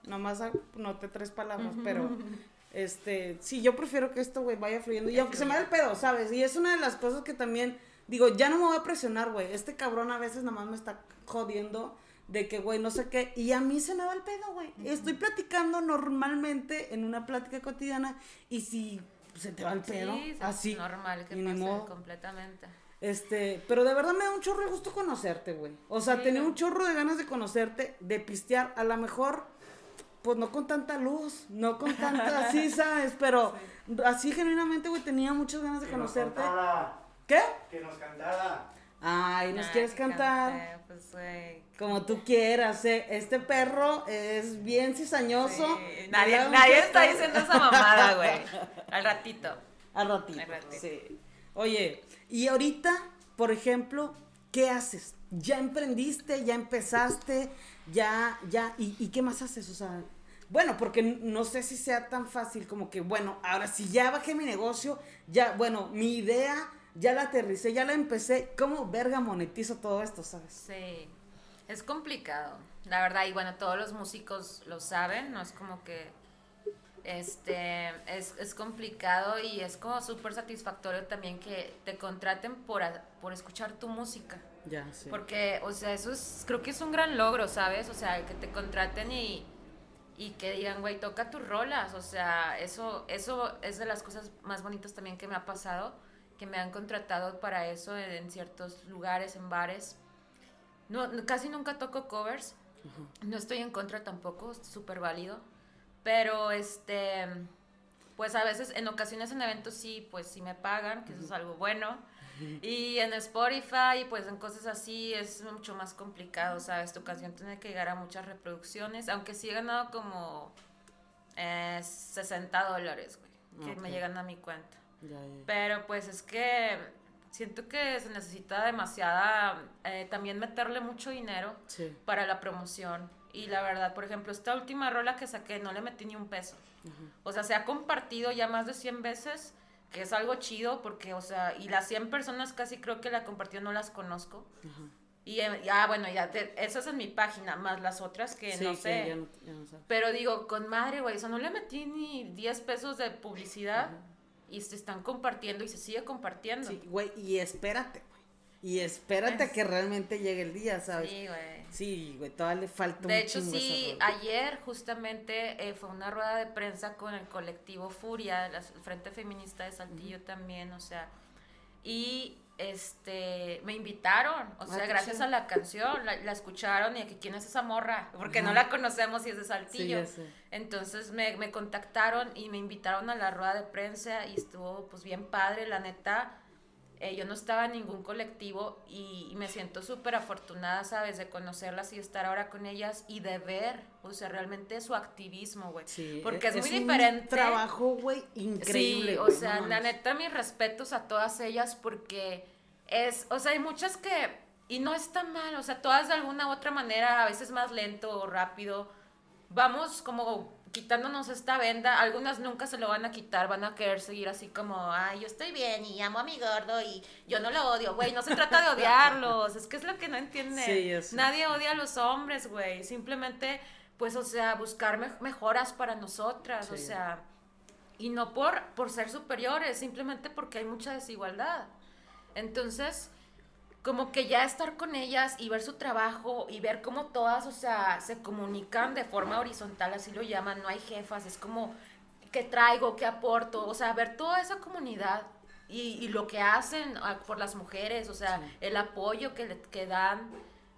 nomás noté tres palabras, pero, este, sí, yo prefiero que esto, güey, vaya fluyendo. Y aunque se me da el pedo, ¿sabes? Y es una de las cosas que también, digo, ya no me voy a presionar, güey. Este cabrón a veces nomás me está jodiendo de que, güey, no sé qué. Y a mí se me va el pedo, güey. Estoy platicando normalmente en una plática cotidiana y si se te va el pedo, Sí, es así. normal que pase modo. completamente. Este, pero de verdad me da un chorro de gusto conocerte, güey. O sea, Sí, tenía un chorro de ganas de conocerte, de pistear, a lo mejor, pues no con tanta luz, no con tanta, así, ¿sabes? Pero así genuinamente, güey, tenía muchas ganas de conocerte. cantara, ¿Qué? que nos cantara. Ay, ¿nos Nah, quieres cantar? cante, Pues, güey. Como tú quieras, ¿eh? Este perro es bien cizañoso. Sí, Nadie, nadie está diciendo esa mamada, güey. Al ratito. Al ratito. Al ratito. Sí. Oye, y ahorita, por ejemplo, ¿qué haces? ¿Ya emprendiste? ¿Ya empezaste? ¿Ya, ya? ¿Y, y qué más haces? O sea, bueno, porque no sé si sea tan fácil como que, bueno, ahora si ya bajé mi negocio, ya, bueno, mi idea, ya la aterricé, ya la empecé, ¿cómo verga monetizo todo esto, sabes? Sí. Es complicado, la verdad. Y bueno, todos los músicos lo saben, no es como que. Este, es, es complicado y es como súper satisfactorio también que te contraten por, por escuchar tu música. Ya, sí. Porque, o sea, eso es, creo que es un gran logro, ¿sabes? O sea, que te contraten y, y que digan, güey, toca tus rolas. O sea, eso, eso es de las cosas más bonitas también que me ha pasado, que me han contratado para eso en, ciertos lugares, en bares. No, casi nunca toco covers. No estoy en contra tampoco, es súper válido. Pero, este, pues a veces, en ocasiones en eventos sí, pues sí me pagan, que eso es algo bueno. Y en Spotify, pues en cosas así es mucho más complicado, ¿sabes? Tu canción tiene que llegar a muchas reproducciones, aunque sí he ganado como eh, 60 dólares, güey, que Ok. me llegan a mi cuenta. Ya, ya. Pero pues es que siento que se necesita demasiada, eh, también meterle mucho dinero Sí. para la promoción. Y la verdad, por ejemplo, esta última rola que saqué no le metí ni un peso. O sea, se ha compartido ya más de 100 veces, que es algo chido porque, o sea, y las 100 personas casi creo que la compartió no las conozco. Y eh, ya, bueno, ya, te- esa es en mi página, más las otras que Sí, no que sé. ya no- ya no sé. Pero digo, con madre, güey, o sea, no le metí ni 10 pesos de publicidad y se están compartiendo y se sigue compartiendo. Sí, güey, y espérate, güey. Y espérate a que realmente llegue el día, ¿sabes? Sí, güey. Sí, güey, todavía le falta De un hecho, sí, ayer justamente eh, fue una rueda de prensa con el colectivo Furia, el Frente Feminista de Saltillo también, o sea, y este me invitaron, o Ah, sea, gracias a la canción, la, la escucharon y que quién es esa morra, porque no la conocemos y es de Saltillo. Entonces me, me contactaron y me invitaron a la rueda de prensa y estuvo pues bien padre, la neta. Eh, yo no estaba en ningún colectivo y, y me siento súper afortunada, ¿sabes? De conocerlas y estar ahora con ellas y de ver, o sea, realmente su activismo, güey. Sí, Porque es, muy un diferente. trabajo, güey, increíble. Sí, o sea, no la neta, mis respetos a todas ellas porque es, o sea, hay muchas que, y no está mal, o sea, todas de alguna u otra manera, a veces más lento o rápido, vamos como quitándonos esta venda, algunas nunca se lo van a quitar, van a querer seguir así como, ay, yo estoy bien y amo a mi gordo y yo no lo odio, güey, no se trata de odiarlos, es que es lo que no entienden. Sí. Nadie odia a los hombres, güey, simplemente, pues, o sea, buscar me- mejoras para nosotras, o sea, y no por, por ser superiores, simplemente porque hay mucha desigualdad. Entonces, como que ya estar con ellas y ver su trabajo y ver cómo todas, o sea, se comunican de forma horizontal, así lo llaman, no hay jefas, es como qué traigo, qué aporto, o sea, ver toda esa comunidad y, y lo que hacen por las mujeres, o sea, el apoyo que, le, que dan,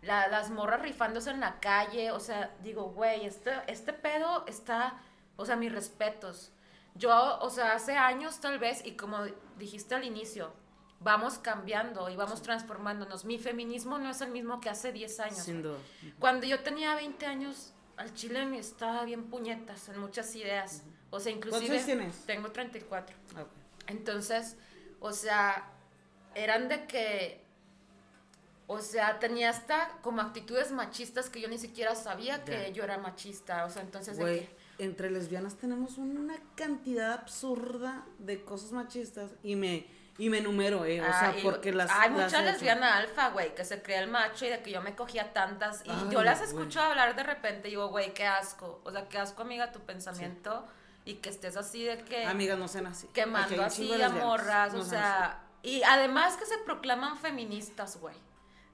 la- las morras rifándose en la calle, o sea, digo, güey, este, este pedo está, o sea, mis respetos. Yo, o sea, hace años tal vez, y como dijiste al inicio, vamos cambiando y vamos transformándonos. Mi feminismo no es el mismo que hace 10 años. Sin duda. Cuando yo tenía 20 años, al chile me estaba bien puñetas en muchas ideas. O sea, inclusive... tienes? Tengo 34. Ok. Entonces, o sea, eran de que, o sea, tenía hasta como actitudes machistas que yo ni siquiera sabía que yo era machista. O sea, entonces de Güey, que, entre lesbianas tenemos una cantidad absurda de cosas machistas y me, y me enumero, eh. O sea, Ay, porque las. Hay las mucha lesbiana alfa, güey, que se cree el macho y de que yo me cogía tantas. Y Ay, yo las escucho hablar de repente y digo, güey, qué asco. O sea, qué asco, amiga, tu pensamiento. Y que estés así de que. Amigas, no sean así. quemando un así a morras, No o sea, y además que se proclaman feministas, güey.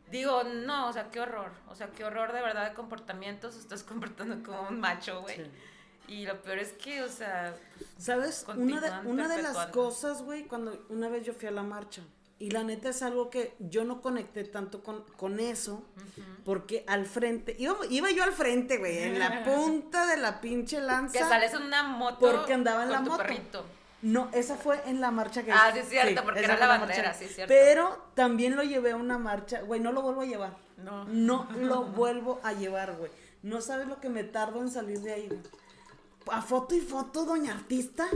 Digo, no, o sea, qué horror, o sea, qué horror de verdad de comportamientos, estás comportando como un macho, güey. Sí. Y lo peor es que, o sea, ¿Sabes? Una de, una de las cosas, güey, cuando una vez yo fui a la marcha. Y la neta es algo que yo no conecté tanto con, con eso. Porque al frente. Iba, iba yo al frente, güey. En la punta de la pinche lanza. que sales en una moto Porque andaba en con la tu moto. perrito. No, esa fue en la marcha que Ah, sí, es cierto, porque era la bandera, sí, es cierto. Pero también lo llevé a una marcha, güey, no lo vuelvo a llevar. No. No lo vuelvo a llevar, güey. No sabes lo que me tardo en salir de ahí, güey. A foto y foto, doña artista.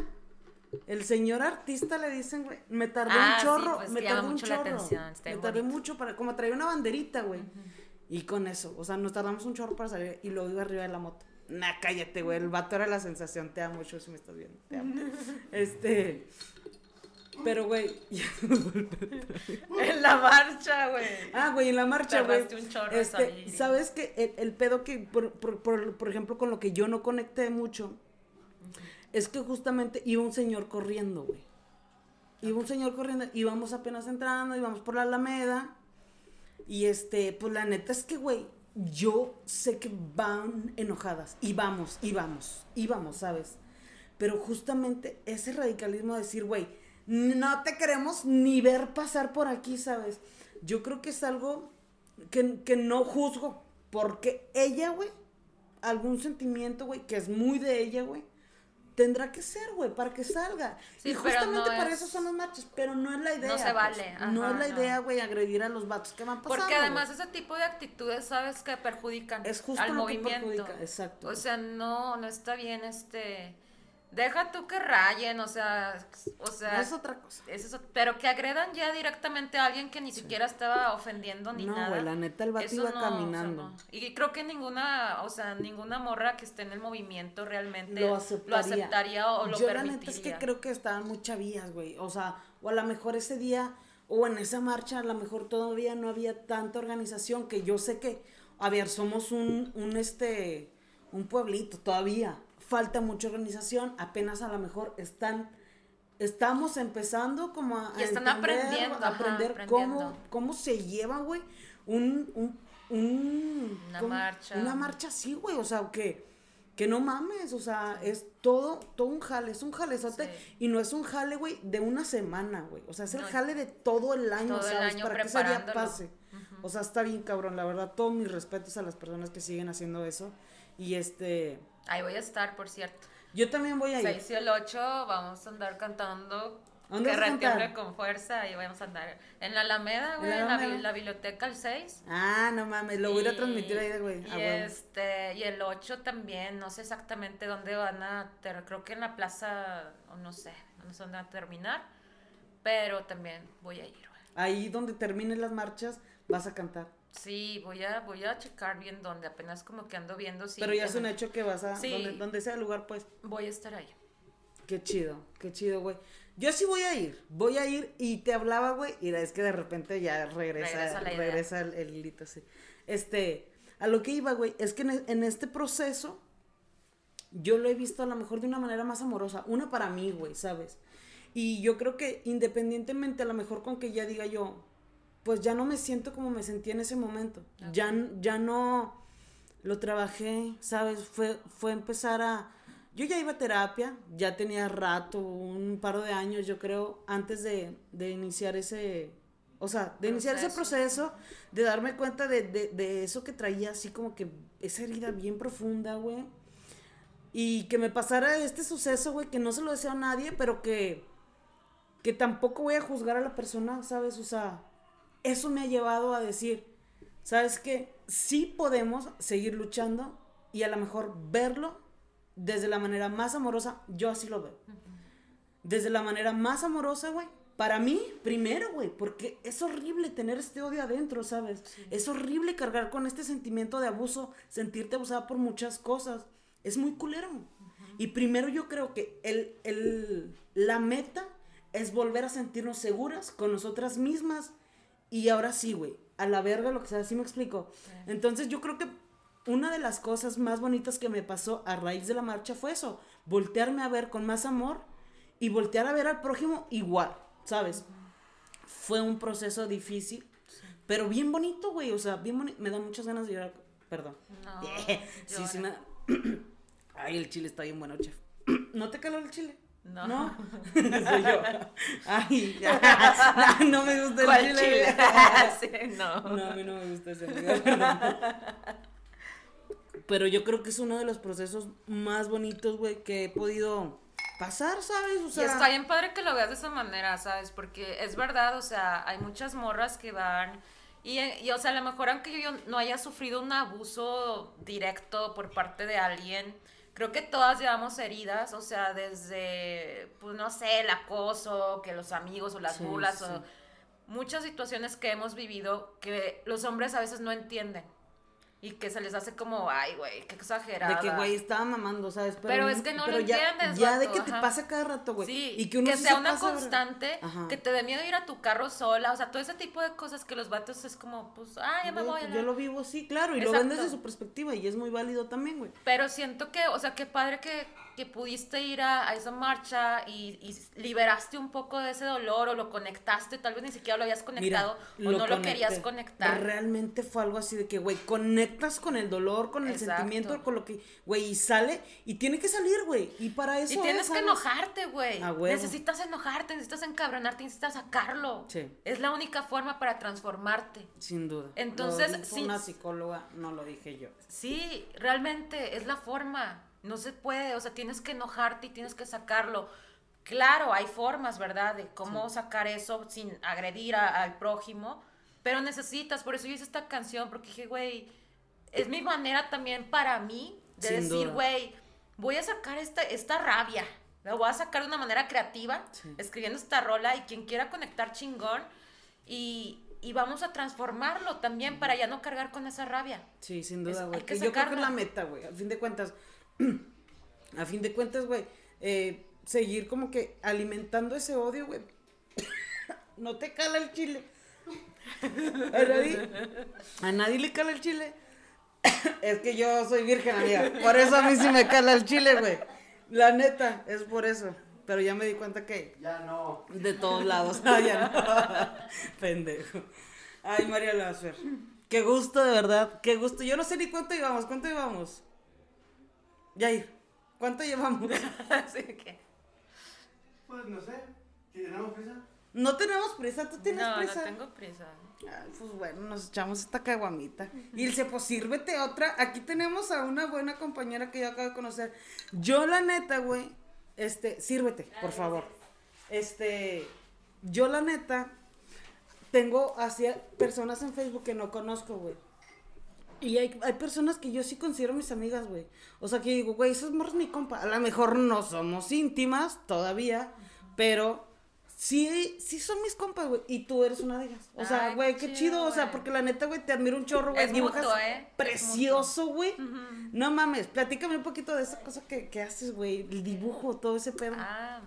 El señor artista le dicen, güey. Me tardé Ah, un sí, chorro. pues, me tardé un la chorro. atención, me tardé mucho para. Como traía una banderita, güey. Y con eso. O sea, nos tardamos un chorro para salir. Y luego iba arriba de la moto. Nah, cállate, güey. El vato era la sensación. Te amo mucho si me estás viendo. Te amo. este. Pero, güey. En la marcha, güey. Ah, güey, en la marcha, güey. Un chorro Este. ¿Sabes que el, el pedo que, por, por, por, por ejemplo, con lo que yo no conecté mucho, es que justamente iba un señor corriendo, güey. Iba un señor corriendo, íbamos apenas entrando, íbamos por la Alameda. Y este, pues la neta es que, güey, yo sé que van enojadas. Y vamos, y vamos, y vamos, ¿sabes? Pero justamente ese radicalismo de decir, güey, no te queremos ni ver pasar por aquí, ¿sabes? Yo creo que es algo que, que no juzgo. Porque ella, güey, algún sentimiento, güey, que es muy de ella, güey, tendrá que ser, güey, para que salga. Sí, y justamente no para es- eso son los machos, pero no es la idea. se pues. vale, no ajá, es la no. idea, güey, agredir a los vatos que van pasando. Porque además ese tipo de actitudes, sabes que perjudican Es justo al lo que movimiento. perjudica, exacto. O sea, no, no está bien este Deja tú que rayen, o sea, o sea, es otra cosa. es eso, pero que agredan ya directamente a alguien que ni siquiera estaba ofendiendo ni No, nada. güey, la neta, el vato iba no, o sea, caminando. no. Y creo que ninguna, o sea, ninguna morra que esté en el movimiento realmente lo aceptaría. aceptaría o lo Yo permitiría. la neta es que creo que estaban muy chavillas, güey. O sea, o a lo mejor ese día o en esa marcha a lo mejor todavía no había tanta organización que yo sé que, a ver, somos un, un este, un pueblito todavía. Falta mucha organización, apenas a lo mejor están, estamos empezando como a, Y están aprendiendo, a ajá, aprender aprendiendo. cómo, cómo se lleva, güey, un, un, un- Una ¿cómo? marcha. Una marcha así, güey, o sea, que, que no mames, o sea, es todo, todo un jale, es un jalezote, Sí. y no es un jale, güey, de una semana, güey, o sea, es el No. jale de todo el año, Todo el ¿sabes? año Para que ese día pase. O sea, está bien cabrón, la verdad, todos mis respetos a las personas que siguen haciendo eso, y este, Ahí voy a estar, por cierto. yo también voy a ir. 6 y el 8 vamos a andar cantando ¿Dónde que retiemble con fuerza y vamos a andar en la Alameda, güey, en la, Alameda? bi- la biblioteca el 6. Ah, no mames, lo voy a transmitir ahí, güey. Y este, y el 8 también, no sé exactamente dónde van a, creo que en la plaza, o no sé, no sé dónde van a terminar, pero también voy a ir, güey. Ahí donde terminen las marchas, vas a cantar. Sí, voy a, voy a checar bien dónde, apenas como que ando viendo si... Pero ya es un hecho que vas a, Sí. donde, donde sea el lugar, pues. Voy a estar ahí. Qué chido, qué chido, güey. Yo sí voy a ir, voy a ir y te hablaba, güey, y es que de repente ya regresa, Regresa la idea. regresa el, el hilito así. Este, a lo que iba, güey, es que en, en este proceso yo lo he visto a lo mejor de una manera más amorosa, una para mí, güey, ¿sabes? Y yo creo que independientemente a lo mejor con que ya diga yo, pues ya no me siento como me sentía en ese momento, ya, ya no lo trabajé, ¿sabes? Fue, fue empezar a... Yo ya iba a terapia, ya tenía rato, un par de años, yo creo, antes de, de iniciar ese... O sea, de iniciar ese Proceso. proceso, de darme cuenta de, de, de eso que traía, así como que esa herida bien profunda, güey. Y que me pasara este suceso, güey, que no se lo deseo a nadie, pero que, que tampoco voy a juzgar a la persona, ¿sabes? O sea, eso me ha llevado a decir, ¿sabes qué? Sí podemos seguir luchando y a lo mejor verlo desde la manera más amorosa, yo así lo veo. Desde la manera más amorosa, güey. Para mí, primero, güey, porque es horrible tener este odio adentro, ¿sabes? Es horrible cargar con este sentimiento de abuso, sentirte abusada por muchas cosas. Es muy culero. Y primero yo creo que el, el, la meta es volver a sentirnos seguras con nosotras mismas. Y ahora sí, güey, a la verga lo que sea, así me explico. Entonces yo creo que una de las cosas más bonitas que me pasó a raíz de la marcha fue eso, voltearme a ver con más amor y voltear a ver al prójimo igual, ¿sabes? Fue un proceso difícil, pero bien bonito, güey, o sea, bien bonito, me da muchas ganas de llorar, perdón. No, sí, sí llora. me... Ay, el chile está bien bueno, chef. ¿No te caló el chile? No. ¿No? Soy yo. Ay, ya. no, no me gusta el ¿Cuál chile. chile? sí, no. No, a mí no me gusta ese perdón. Pero yo creo que es uno de los procesos más bonitos, güey, que he podido pasar, ¿sabes? O sea, y está bien padre que lo veas de esa manera, ¿sabes? Porque es verdad, o sea, hay muchas morras que van y, y, o sea, a lo mejor aunque yo no haya sufrido un abuso directo por parte de alguien, creo que todas llevamos heridas, o sea, desde, pues no sé, el acoso, que los amigos o las Sí, burlas sí, o muchas situaciones que hemos vivido que los hombres a veces no entienden. Y que se les hace como, ay, güey, qué exagerada. de que, güey, estaba mamando, ¿sabes? Pero es que no lo ya, entiendes, Ya de que te pasa cada rato, güey. Sí, y que uno sí sea se una constante, Ajá. que te dé miedo ir a tu carro sola, o sea, todo ese tipo de cosas que los vatos es como, pues, ah, ya me voy. yo la- lo vivo así, claro, y lo ven Exacto. desde su perspectiva y es muy válido también, güey. Pero siento que, o sea, qué padre que, que pudiste ir a, a esa marcha y, y liberaste un poco de ese dolor o lo conectaste, tal vez ni siquiera lo habías conectado o no lo querías conectar. Realmente fue algo así de que, güey, conectas con el dolor, con el Exacto. sentimiento, con lo que, güey, y sale, y tiene que salir, güey. Y para eso Y tienes es, que ¿sabes? enojarte, güey. A huevo. Necesitas enojarte, necesitas encabronarte, necesitas sacarlo. Sí. Es la única forma para transformarte. Sin duda. Entonces, Lo dijo sí- una psicóloga, no lo dije yo. Sí, realmente es la forma. No se puede, o sea, tienes que enojarte y tienes que sacarlo. Claro, hay formas, ¿verdad? De cómo sacar eso sin agredir a- al prójimo, pero necesitas, por eso yo hice esta canción, porque dije, güey, es mi manera también para mí de Sin decir, duda. güey, voy a sacar esta, esta rabia, la voy a sacar de una manera creativa, Sí. escribiendo esta rola y quien quiera conectar chingón y, y vamos a transformarlo también para ya no cargar con esa rabia. Sí, sin duda, güey. yo creo que es la meta, güey. A fin de cuentas, a fin de cuentas, güey, eh, seguir como que alimentando ese odio, güey. no te cala el chile. A nadie, a nadie le cala el chile. es que yo soy virgen, amiga. Por eso a mí sí me cala el chile, güey. La neta, es por eso. Pero ya me di cuenta que Ya no. de todos lados. Ah, ya no. Pendejo. Ay, María Láser. Qué gusto, de verdad. Qué gusto. Yo no sé ni cuánto llevamos. ¿Cuánto llevamos? Yair, ¿cuánto llevamos? Así que, Pues no sé. ¿Tenemos prisa? No tenemos prisa. ¿Tú tienes no, prisa? no tengo prisa. Ay, pues bueno, nos echamos esta caguamita. Y dice, pues sírvete otra. Aquí tenemos a una buena compañera que yo acabo de conocer. Yo, la neta, güey, este, sírvete, por favor. Este, yo, la neta, tengo así personas en Facebook que no conozco, güey. Y hay, hay personas que yo sí considero mis amigas, güey. O sea, que digo, güey, esos morros mi compa. A lo mejor no somos íntimas todavía, pero sí, sí son mis compas, güey. Y tú eres una de ellas. O sea, güey, qué qué chido. O sea, porque la neta, güey, te admiro un chorro, güey. Es Dibujas mutuo, ¿eh? Precioso, güey. No mames, platícame un poquito de esa cosa que, que haces, güey. El dibujo, todo ese pedo. Ah,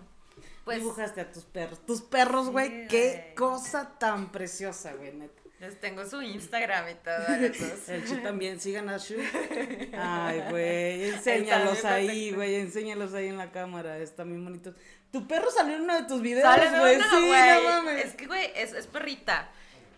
pues Dibujaste a tus perros. Tus perros, güey, Sí, qué cosa tan preciosa, güey, neta. Les tengo su Instagram y todo. El Chu también, sigan a Shu. Ay, güey, enséñalos ahí, güey, enséñalos ahí en la cámara, están bien bonitos. Tu perro salió en uno de tus videos, güey, sí, no mames. Es que, güey, es, es perrita.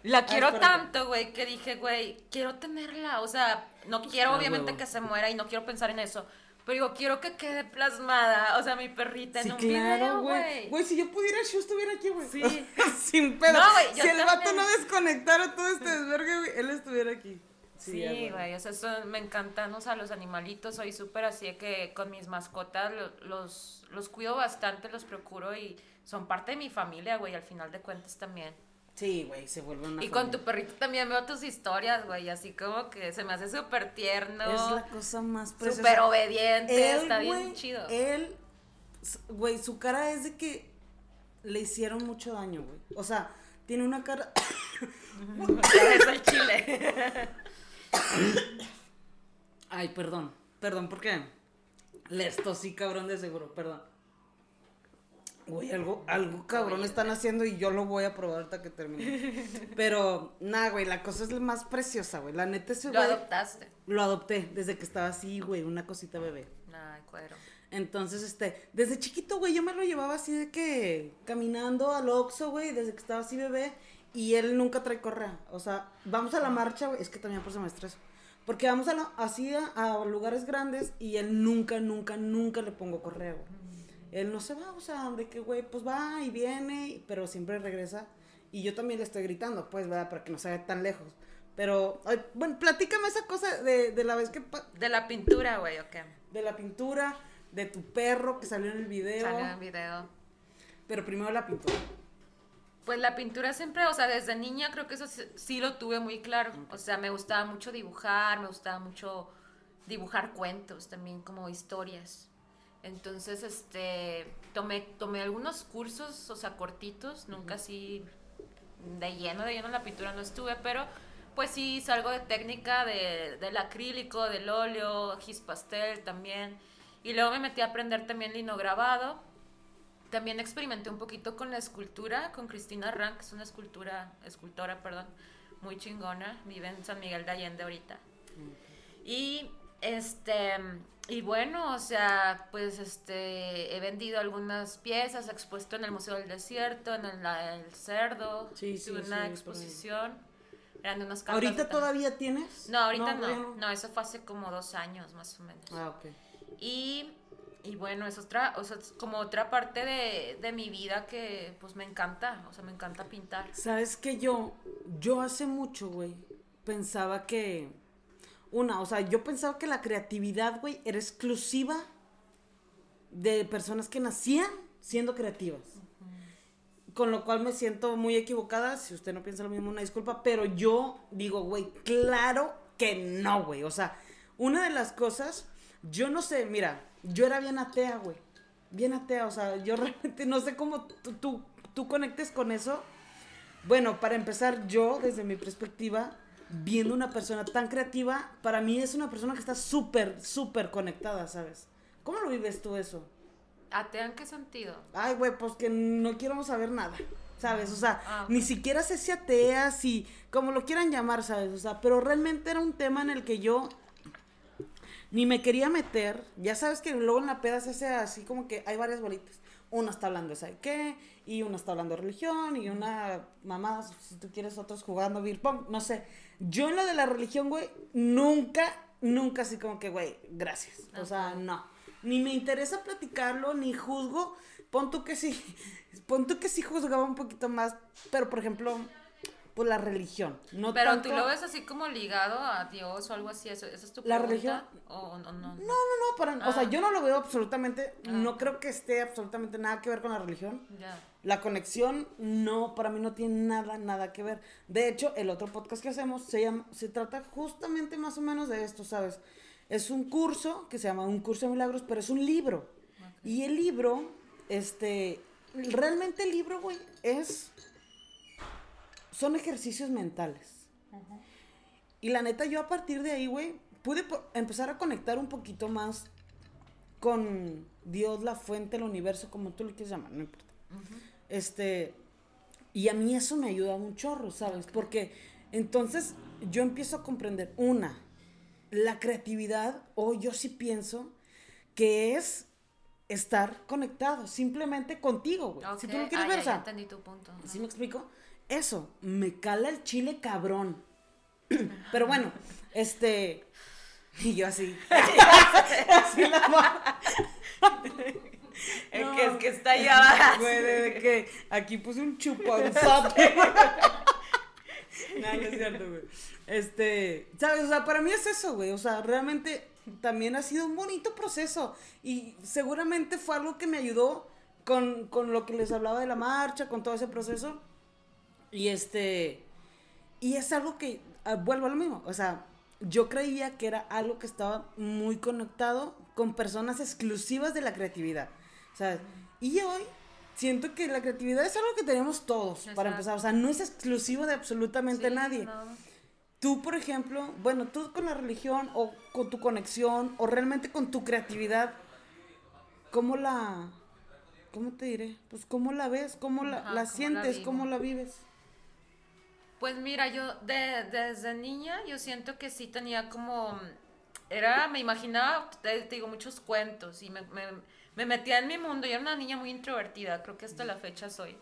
La quiero perrita. tanto, güey, que dije, güey, quiero tenerla. O sea, no quiero Ah, obviamente huevo. que se muera y no quiero pensar en eso. Pero digo, quiero que quede plasmada. O sea, mi perrita Sí, en un claro, video, güey. güey. Si yo pudiera, Shu estuviera aquí, güey. Sí. Sin pedo. No, güey, yo si el vato no desconectara todo este desvergue, güey, él estuviera aquí. Sí, güey, o sea, eso, me encantan, o sea, los animalitos, soy súper así de que con mis mascotas lo- los, los cuido bastante, los procuro y son parte de mi familia, güey, al final de cuentas también. Sí, güey, se vuelve una Y con tu perrito también veo tus historias, güey, así como que se me hace súper tierno, Es la cosa más preciosa. súper obediente, Él, está bien chido. Él, güey, su cara es de que le hicieron mucho daño, güey. O sea, tiene una cara... Ves el chile. Ay, perdón, perdón, ¿por qué? Le sí, cabrón, de seguro, perdón. Güey, algo, algo cabrón Oye. están haciendo y yo lo voy a probar hasta que termine. Pero, nada, güey, la cosa es la más preciosa, güey. La neta ese Lo güey. adoptaste. Lo adopté desde que estaba así, güey, una cosita bebé. Ay, cuero. Entonces, este, desde chiquito, güey, yo me lo llevaba así de que caminando al Oxxo, güey, desde que estaba así bebé, y él nunca trae correa. O sea, vamos a la marcha, güey, es que también por eso me estreso. Porque vamos a la, así a, a lugares grandes y él nunca, nunca, nunca le pongo correa, güey. Él no se va, o sea, de que, güey, pues va y viene, pero siempre regresa. Y yo también le estoy gritando, pues, ¿verdad? Para que no se vaya tan lejos. Pero, ay, bueno, platícame esa cosa de, de la vez que, De la pintura, güey, ¿o qué? de la pintura, de tu perro que salió en el video. Salió en video. Pero primero la pintura. Pues la pintura siempre, o sea, desde niña creo que eso sí, sí lo tuve muy claro. O sea, me gustaba mucho dibujar, me gustaba mucho dibujar cuentos también, como historias. Entonces, este, tomé, tomé algunos cursos, o sea, cortitos, nunca así de lleno, de lleno en la pintura no estuve, pero pues sí salgo de técnica de, del acrílico, del óleo, gis pastel también. Y luego me metí a aprender también linograbado. También experimenté un poquito con la escultura, con Cristina Rank, que es una escultura, escultora, perdón, muy chingona, vive en San Miguel de Allende ahorita. Y este, y bueno, o sea, pues este, he vendido algunas piezas, he expuesto en el Museo del Desierto, en el, la- el Cerdo, Sí, sí, una exposición, eran cartas ¿Ahorita todavía tienes? No, ahorita no, no, eso fue hace como dos años más o menos. Ah, ok. Y, y bueno, es otra, o sea, es como otra parte de, de mi vida que pues me encanta, o sea, me encanta pintar. ¿Sabes que yo, yo hace mucho, güey, pensaba que, una, o sea, yo pensaba que la creatividad, güey, era exclusiva de personas que nacían siendo creativas. Con lo cual me siento muy equivocada. Si usted no piensa lo mismo, una disculpa. Pero yo digo, güey, claro que no, güey. O sea, una de las cosas, yo no sé, mira, yo era bien atea, güey. Bien atea, o sea, yo realmente no sé cómo tú, tú, tú conectes con eso. Bueno, para empezar, yo, desde mi perspectiva, viendo una persona tan creativa, para mí es una persona que está súper, súper conectada, ¿sabes? ¿Cómo lo vives tú eso? ¿Atea en qué sentido? Ay, güey, pues que no quiero saber nada, ¿sabes? O sea, Ah, ni siquiera sé si atea, si, como lo quieran llamar, ¿sabes? O sea, pero realmente era un tema en el que yo ni me quería meter. Ya sabes que luego en la peda se hace así como que hay varias bolitas. Una está hablando de sabe qué, y una está hablando de religión, y una mamá, si tú quieres, otros jugando beer pong, no sé. Yo en lo de la religión, güey, nunca, nunca así como que, güey, gracias. O sea, no. Ni me interesa platicarlo, ni juzgo. Pon tú que sí, pon tú que sí juzgaba un poquito más, pero por ejemplo, por la religión. No Pero tanto- tú lo ves así como ligado a Dios o algo así, ¿eso, eso es tu La pregunta? religión- ¿O, o no, no? No, no, no, para, o sea, Ah. yo no lo veo absolutamente, Ah. no creo que esté absolutamente nada que ver con la religión. Ya. La conexión no, para mí no tiene nada, nada que ver. De hecho, el otro podcast que hacemos se llama, se trata justamente más o menos de esto, ¿sabes? Es un curso que se llama Un curso de milagros, pero es un libro. Y el libro, este, realmente el libro, güey, es, son ejercicios mentales. Y la neta, yo a partir de ahí, güey, pude empezar a conectar un poquito más con Dios, la fuente, el universo, como tú lo quieras llamar, no importa. Este, y a mí eso me ayuda un chorro, ¿sabes? Porque entonces yo empiezo a comprender, una, la creatividad, o yo sí pienso que es estar conectado, simplemente contigo, güey. Si tú lo quieres ver, ya, o sea, entendí tu punto. ¿Sí me explico? Eso, me cala el chile cabrón. Pero bueno, este. Y yo así. así la ma- Es No. que, es que está allá. Güey, de, de que aquí puse un chuponzote. no, no es cierto, güey. Este, ¿sabes? O sea, para mí es eso, güey. O sea, realmente también ha sido un bonito proceso. Y seguramente fue algo que me ayudó con, con lo que les hablaba de la marcha, con todo ese proceso. Y este. Y es algo que. ah, vuelvo a lo mismo. O sea, yo creía que era algo que estaba muy conectado con personas exclusivas de la creatividad. ¿Sabes? Y hoy siento que la creatividad es algo que tenemos todos, para empezar. O sea, no es exclusivo de absolutamente Sí, nadie. no. Tú, por ejemplo, bueno, tú con la religión o con tu conexión o realmente con tu creatividad, ¿cómo la, cómo te diré? Pues cómo la ves, cómo la, Ajá, la cómo sientes, cómo la vives. Pues mira, yo de- desde niña yo siento que sí tenía como, era, me imaginaba, te, te digo, muchos cuentos y me, me, me metía en mi mundo. Yo era una niña muy introvertida, creo que hasta la fecha soy.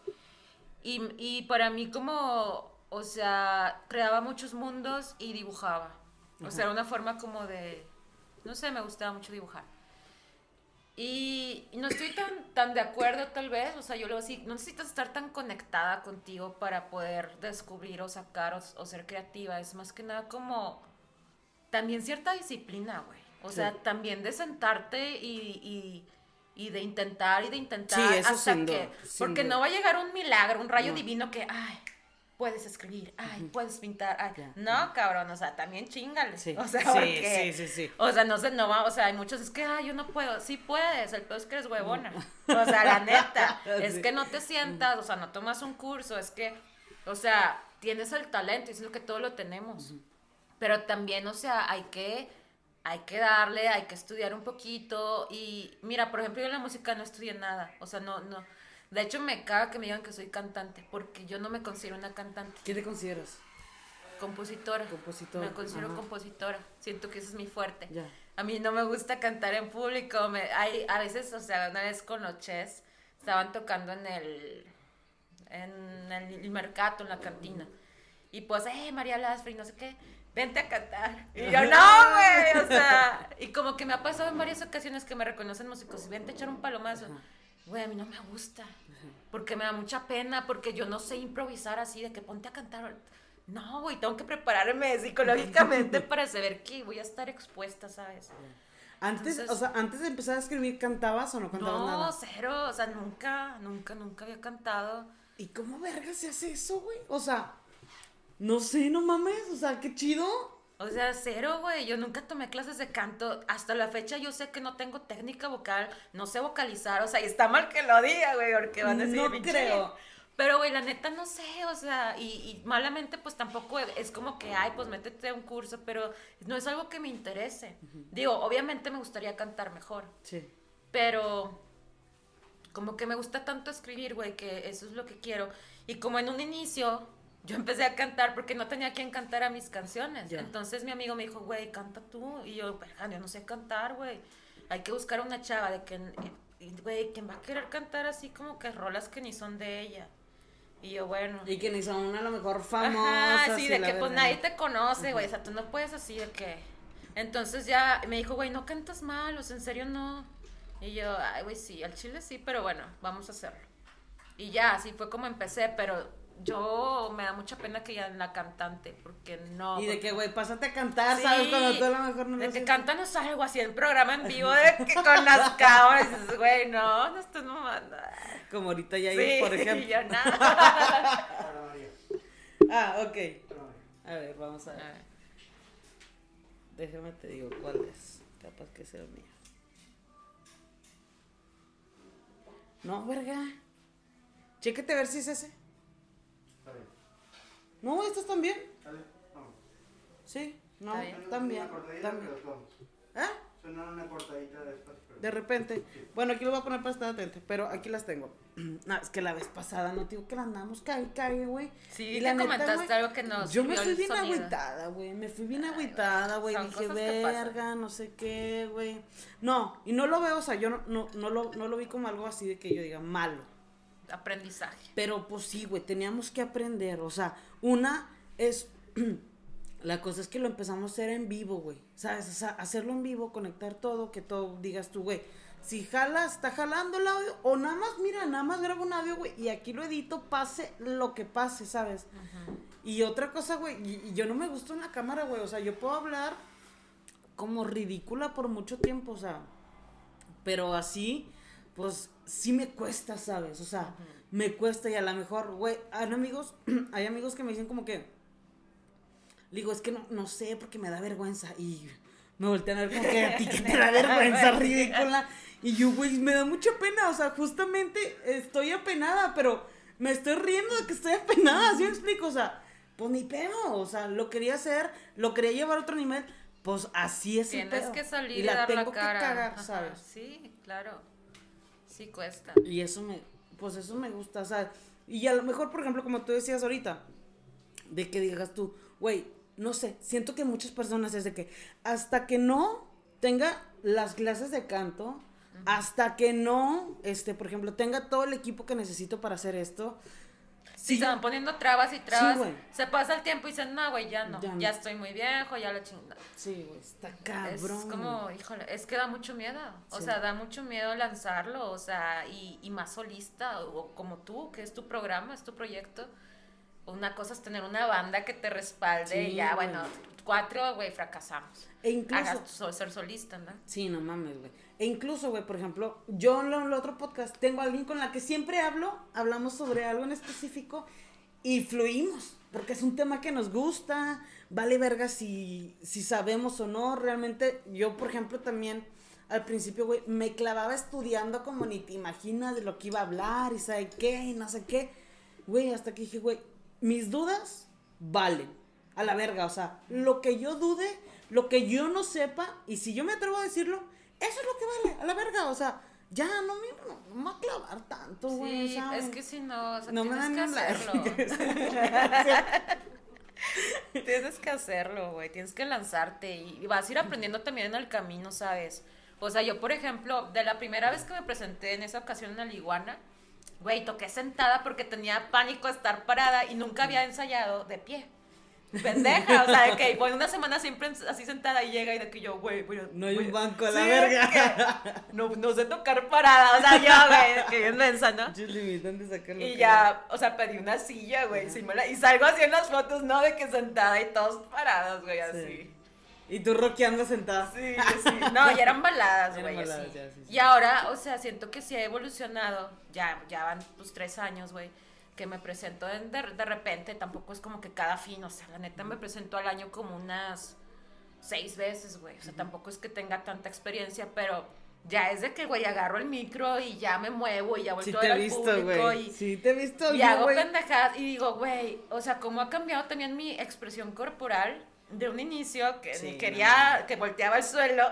Y, y para mí como, o sea, creaba muchos mundos y dibujaba. O sea, era una forma como de, no sé, me gustaba mucho dibujar. Y no estoy tan, tan de acuerdo tal vez, o sea, yo lo así, no necesitas estar tan conectada contigo para poder descubrir o sacar o, o ser creativa, es más que nada como también cierta disciplina, güey. O Sí. sea, también de sentarte y, y, y de intentar y de intentar Sí, eso hasta duda, que, porque duda. no va a llegar un milagro, un rayo No. divino que, ay, puedes escribir, ay, puedes pintar, ay, no, cabrón, o sea, también chingale. Sí, O sea, sí, porque- sí, sí, sí. o sea, no sé, no va, o sea, hay muchos, es que, ay, yo no puedo, sí puedes, el peor es que eres huevona. O sea, la neta, es que no te sientas, o sea, no tomas un curso, es que, o sea, tienes el talento, y es lo que todos lo tenemos. Pero también, o sea, hay que, hay que darle, hay que estudiar un poquito. Y mira, por ejemplo, yo en la música no estudié nada, o sea, no, no. De hecho, me caga que me digan que soy cantante, porque yo no me considero una cantante, ¿Qué te consideras? compositora. Compositora, Me considero ajá. compositora. Siento que ese es mi fuerte. Ya. A mí no me gusta cantar en público. Me, hay, a veces, o sea, una vez con los Ches estaban tocando en el, en el mercado, en la cantina. Y pues, eh, María Lasfri, no sé qué, vente a cantar. Y yo, no, güey, o sea, y como que me ha pasado en varias ocasiones que me reconocen músicos, y vente a echar un palomazo. Güey, a mí no me gusta, porque me da mucha pena, porque yo no sé improvisar así, de que ponte a cantar. No, güey, tengo que prepararme psicológicamente para saber que voy a estar expuesta, ¿sabes? Antes, Entonces- o sea, antes de empezar a escribir, ¿cantabas o no cantabas No, nada? cero, o sea, nunca, nunca, nunca había cantado. ¿Y cómo verga se hace eso, güey? O sea, no sé, no mames, o sea, qué chido. O sea, cero, güey. Yo nunca tomé clases de canto. Hasta la fecha yo sé que no tengo técnica vocal, no sé vocalizar. O sea, y está mal que lo diga, güey, porque van a decir, No creo. Pero, güey, la neta no sé, o sea, y, y malamente pues tampoco es como que, ay, pues métete a un curso, pero no es algo que me interese. Digo, obviamente me gustaría cantar mejor, Sí. pero como que me gusta tanto escribir, güey, que eso es lo que quiero. Y como en un inicio yo empecé a cantar porque no tenía quien cantara mis canciones. Ya. Entonces mi amigo me dijo, güey, canta tú. Y yo, yo no sé cantar, güey. Hay que buscar una chava de que, güey, ¿quién va a querer cantar así como que rolas que ni son de ella? Y yo, bueno. Y que ni son a lo mejor famosas. Ajá, sí, de que pues verga. nadie te conoce, güey. O sea, tú no puedes así de que. Entonces ya me dijo, güey, no cantas mal, o sea, en serio no. Y yo, ay, güey, sí, al chile sí, pero bueno, vamos a hacerlo. Y ya, así fue como empecé, pero yo me da mucha pena que ya la cantante, porque no. Y de porque- que, güey, pásate a cantar, Sí, ¿sabes? Cuando tú a lo mejor no lo De que haces. cántanos algo así en programa en vivo, de que con las dices, güey, no, no estoy mamando. Como ahorita ya Sí, por ejemplo. yo nada. Ah, ok. A ver, vamos a ver. Ah. Déjame te digo cuál es. Capaz que sea mía. No, verga. Chéquete a ver si es ese. No, estos también. Dale, vamos. Sí, no, también. Una cortadita, también. ¿Ah? Suena una cortadita después. Pero... De repente. Bueno, aquí lo voy a poner para estar atento, pero aquí las tengo. No, es que la vez pasada no te digo que la andamos cae, cae, güey. Sí, Y te la neta, comentaste algo que nos Yo me fui bien sonido. agüitada, güey. Me fui bien Ay, agüitada, güey. Dije, cosas que pasan. verga, no sé qué, güey. No, y no lo veo, o sea, yo no, no, no, lo, no lo vi como algo así de que yo diga malo. Aprendizaje. Pero pues sí, güey, teníamos que aprender. O sea, una es. La cosa es que lo empezamos a hacer en vivo, güey. ¿Sabes? O sea, hacerlo en vivo, conectar todo, que todo digas tú, güey. Si jalas, está jalando el audio, o nada más, mira, nada más grabo un audio, güey, y aquí lo edito, pase lo que pase, ¿sabes? Y otra cosa, güey, y, y yo no me gusto en la cámara, güey. O sea, yo puedo hablar como ridícula por mucho tiempo, o sea. Pero así, pues sí me cuesta, ¿sabes? O sea, me cuesta y a lo mejor, güey, hay amigos, hay amigos que me dicen como que, digo, es que no, no sé porque me da vergüenza y me voltean a ver como que a ti que te da vergüenza ridícula. Y yo, güey, me da mucha pena, o sea, justamente estoy apenada, pero me estoy riendo de que estoy apenada, ¿sí me explico? O sea, pues ni pedo, o sea, lo quería hacer, lo quería llevar a otro nivel, pues así es el Tienes pedo. que salir y la dar tengo la cara. que cagar, Ajá, ¿sabes? Sí, claro. Sí cuesta. Y eso me, pues eso me gusta, o sea, y a lo mejor, por ejemplo, como tú decías ahorita, de que digas tú, güey, no sé, siento que muchas personas es de que hasta que no tenga las clases de canto, hasta que no, este, por ejemplo, tenga todo el equipo que necesito para hacer esto, Sí, se van poniendo trabas y trabas. se pasa el tiempo y dicen, no, güey, ya no. Ya Ya, no. estoy muy viejo, ya la chingada. sí, güey, está cabrón. Es como, híjole, es que da mucho miedo. O Sí. sea, da mucho miedo lanzarlo, o sea, y, y más solista, o como tú, que es tu programa, es tu proyecto. Una cosa es tener una banda que te respalde y ya, güey. bueno, cuatro, güey, fracasamos. E incluso, Hagas tu ser solista, ¿no? Sí, no mames, güey. E incluso, güey, por ejemplo, yo en el otro podcast tengo a alguien con la que siempre hablo, hablamos sobre algo en específico y fluimos, porque es un tema que nos gusta, vale verga si, si sabemos o no. Realmente, yo, por ejemplo, también al principio, güey, me clavaba estudiando como ni te imaginas de lo que iba a hablar y sabe qué y no sé qué. Güey, hasta que dije, güey, mis dudas valen. A la verga, o sea, lo que yo dude, lo que yo no sepa, y si yo me atrevo a decirlo, eso es lo que vale, a la verga, o sea, ya no me, no, no me voy a clavar tanto, güey, Sí, ¿sabes? es que si no, o sea, No me tienes dan que hacerlo. tienes que hacerlo, güey. Tienes que lanzarte y vas a ir aprendiendo también en el camino, ¿sabes? O sea, yo, por ejemplo, de la primera vez que me presenté en esa ocasión en la Liguana, güey, toqué sentada porque tenía pánico estar parada y nunca había ensayado de pie. Pendeja, o sea, de que voy una semana siempre así sentada y llega y de que yo, güey, a- No hay un banco a la Sí, verga. No, no sé tocar parada, o sea, yo, güey, que bien mensa, ¿no? Muchos limitan de sacarlo. Y ya, o sea, pedí una silla, güey, sí y salgo así en las fotos, ¿no? De que sentada y todos parados, güey, así. Y tú rockeando sentada. Sí, sí. No, ya eran baladas, güey, así. ya, sí, sí. Y ahora, o sea, siento que sí ha evolucionado, ya, ya van pues tres años, güey, que me presento en- de, de repente, tampoco es como que cada fin, o sea, la neta me presento al año como unas seis veces, güey. O sea, tampoco es que tenga tanta experiencia, pero ya es de que, güey, agarro el micro y ya me muevo y ya Sí volteo te a he ver al visto, público y, Sí te he visto, y yo, hago pendejadas y digo, güey, o sea, cómo ha cambiado también mi expresión corporal de un inicio que Sí, ni quería, que volteaba al suelo,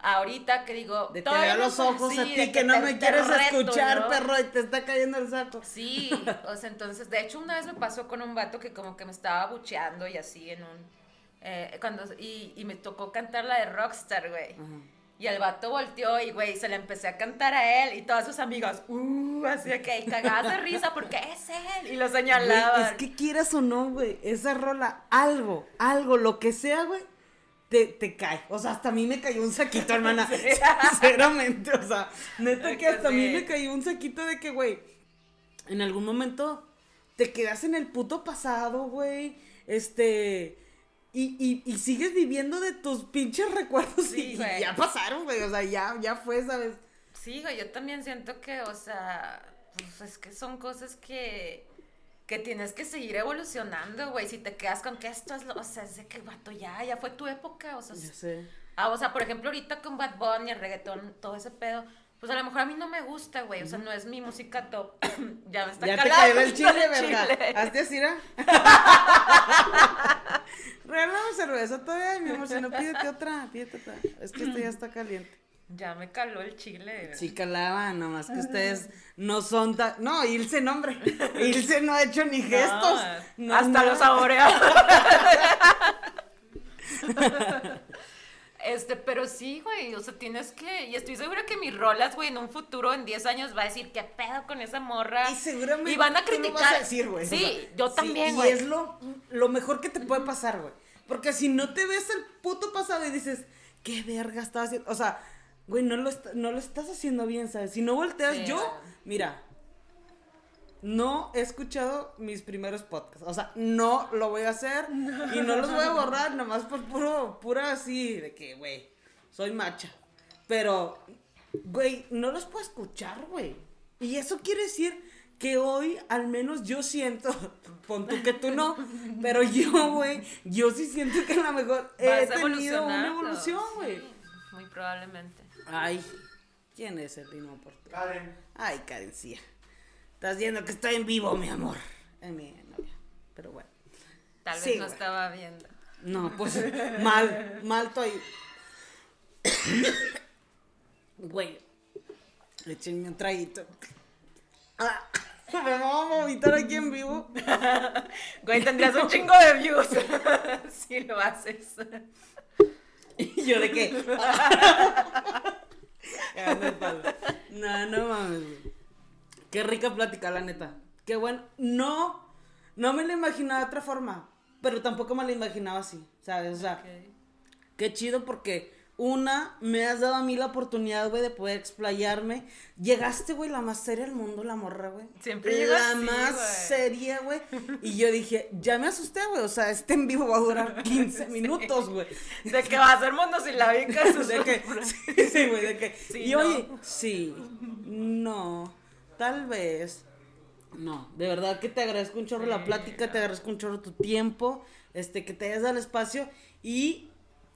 ahorita que digo, De te veo los ojos a ti que no te- me quieres reto, escuchar, ¿no? perro, y te está cayendo el saco. Sí, o sea, entonces, de hecho, una vez me pasó con un vato que como que me estaba bucheando y así en un... eh, cuando, y, y me tocó cantar la de Rockstar, güey. Y el vato volteó y, güey, se la empecé a cantar a él y todas sus amigas, uh, así de que cagadas de risa porque es él. Y lo señalaban. es que quieras o no, güey, esa rola, algo, algo, lo que sea, güey, te, te cae. O sea, hasta a mí me cayó un saquito, hermana. Sinceramente, o sea, neta que hasta a mí sí. me cayó un saquito de que, güey, en algún momento te quedas en el puto pasado, güey, este... Y, y, y sigues viviendo de tus pinches recuerdos Sí, y, güey. ya pasaron, güey, o sea, ya, ya fue, ¿sabes? Sí, güey, yo también siento que, o sea, pues es que son cosas que, que tienes que seguir evolucionando, güey. Si te quedas con que esto es lo, o sea, es de que, vato, ya, ya fue tu época, o sea, Ya sé. Ah, o sea, por ejemplo, ahorita con Bad Bunny, el reggaetón, todo ese pedo, pues a lo mejor a mí no me gusta, güey. O sea, no es mi música top. ya me está Ya te cayó el chile, verga. Hazte así. Regálame cerveza todavía, mi amor. Si no, pídete otra, pídete otra. Es que esto ya está caliente. Ya me caló el chile. Sí, calaba, nomás que ustedes no son tan. No, Ilse, no, hombre. Ilse no ha hecho ni gestos. No, hasta nada. lo saborea. Este, pero sí, güey, o sea, tienes que, y estoy segura que mis rolas, güey, en un futuro, en 10 años, va a decir, ¿qué pedo con esa morra? Y seguramente. Y van a tú lo criticar. vas a decir, güey. Sí, O sea, yo sí, también, Y güey. es lo, lo mejor que te puede pasar, güey. Porque si no te ves el puto pasado y dices, ¿qué verga estaba haciendo? O sea, güey, no lo, no lo estás haciendo bien, ¿sabes? Si no volteas, Sí, yo, mira, no he escuchado mis primeros podcasts. O sea, no lo voy a hacer y no los voy a borrar, nomás por puro, pura así, de que, güey, soy macha. Pero, güey, no los puedo escuchar, güey. Y eso quiere decir que hoy, al menos yo siento, pon tú que tú no, pero yo, güey, yo sí siento que a lo mejor he tenido una evolución, güey. sí, muy probablemente. Ay, ¿quién es el Dino por ti? Karen, Ay, Karencía. Estás viendo que estoy en vivo, mi amor. Es mi novia. Pero bueno. Tal vez Sí, no estaba viendo. No, pues mal, mal estoy. Güey, échenme un traguito. Ah, me vamos a vomitar aquí en vivo. Güey, tendrías un chingo de views si lo haces. Y yo de qué. No, no mames. Qué rica plática, la neta. Qué bueno. No, no me la imaginaba de otra forma. Pero tampoco me la imaginaba así, ¿sabes? O sea, Qué chido porque una, me has dado a mí la oportunidad, güey, de poder explayarme. Llegaste, güey, la más seria del mundo, la morra, güey. Siempre La así, más seria, güey. Y yo dije, ya me asusté, güey. O sea, este en vivo va a durar 15 minutos, güey. De que va a ser monosilábica. sus De que, sí, sí, güey, de que. Sí, y no. oye, sí, no, tal vez. No, de verdad que te agradezco un chorro la plática, te agradezco un chorro tu tiempo, este, que te hayas dado el espacio y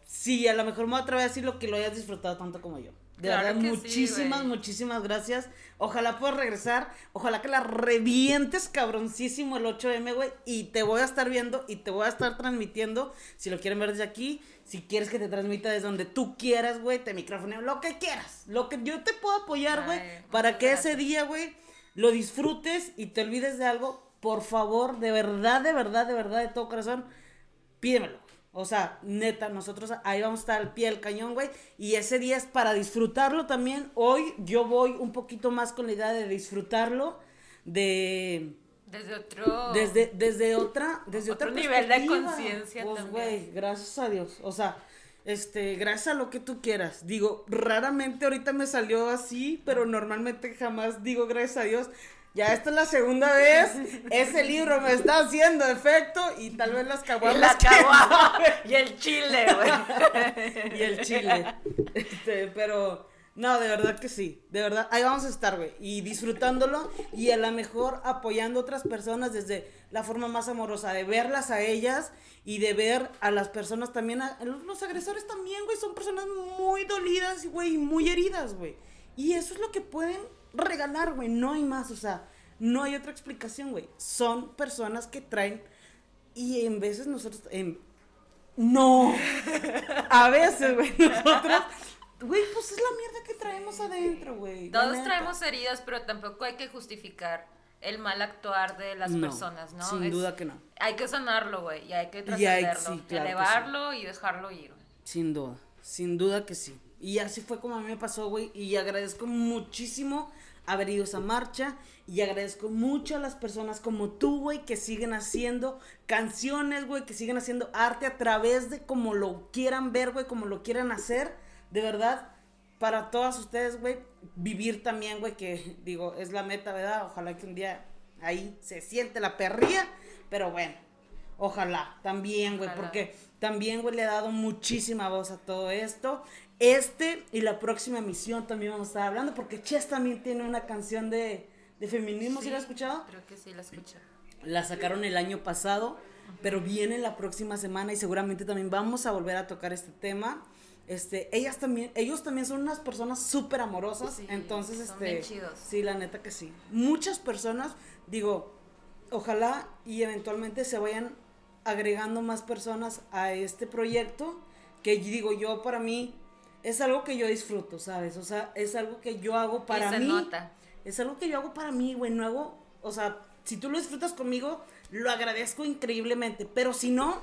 sí, a lo mejor me voy a atrever a decir lo que lo hayas disfrutado tanto como yo. De Claro verdad, que sí, muchísimas, muchísimas gracias. Ojalá puedas regresar, ojalá que la revientes cabroncísimo el 8M, güey, y te voy a estar viendo y te voy a estar transmitiendo, si lo quieren ver desde aquí, si quieres que te transmita desde donde tú quieras, güey, te micrófono, lo que quieras, lo que yo te puedo apoyar, güey, para que gracias. ese día, güey, lo disfrutes y te olvides de algo, por favor, de verdad, de verdad, de verdad, de todo corazón, pídemelo. O sea, neta, nosotros ahí vamos a estar al pie del cañón, güey. Y ese día es para disfrutarlo también. Hoy yo voy un poquito más con la idea de disfrutarlo, de... Desde otro. Desde, desde otra, desde Otro otra nivel de conciencia Pues, también. güey, gracias a Dios. O sea, este, gracias a lo que tú quieras. Digo, raramente ahorita me salió así, pero normalmente jamás digo gracias a Dios. Ya esta es la segunda vez. Ese libro me está haciendo efecto y tal vez las Y caguamas la que- caguama y el chile, güey. y el chile. Este, pero No, de verdad que sí, de verdad, ahí vamos a estar, güey, y disfrutándolo y a lo mejor apoyando a otras personas desde la forma más amorosa, de verlas a ellas y de ver a las personas también, a, los, agresores también, güey, son personas muy dolidas, güey, muy heridas, güey. Y eso es lo que pueden regalar, güey, no hay más, o sea, no hay otra explicación, güey. Son personas que traen y en veces nosotros, no, a veces, güey, nosotros Güey, pues es la mierda que traemos adentro, güey. Todos traemos heridas, pero tampoco hay que justificar el mal actuar de las No, personas, ¿no? Sin Es- duda que no. Hay que sanarlo, güey, y hay que trascenderlo, sí, claro que elevarlo y dejarlo ir. güey. Sin duda, sin duda que sí. Y así fue como a mí me pasó, güey. Y agradezco muchísimo haber ido a esa marcha. Y agradezco mucho a las personas como tú, güey, que siguen haciendo canciones, güey, que siguen haciendo arte a través de como lo quieran ver, güey, como lo quieran hacer. De verdad, para todas ustedes, güey, vivir también, güey, que digo, es la meta, ¿verdad? Ojalá que un día ahí se siente la perría. Pero bueno, ojalá también, güey, porque también, güey, le he dado muchísima voz a todo esto. Este y la próxima emisión también vamos a estar hablando, porque Chess también tiene una canción de, de feminismo, ¿sí, Sí, la has escuchado? Creo que sí, la escuché. La sacaron el año pasado, pero viene la próxima semana y seguramente también vamos a volver a tocar este tema. Este, ellas también, ellos también son unas personas súper amorosas, Sí, entonces, son este, bien chidos. sí, la neta que sí. Muchas personas, digo, ojalá y eventualmente se vayan agregando más personas a este proyecto, que digo yo para mí es algo que yo disfruto, ¿sabes? O sea, es algo que yo hago para y se mí. nota. Es algo que yo hago para mí, güey. No hago, o sea, si tú lo disfrutas conmigo, lo agradezco increíblemente. Pero si no,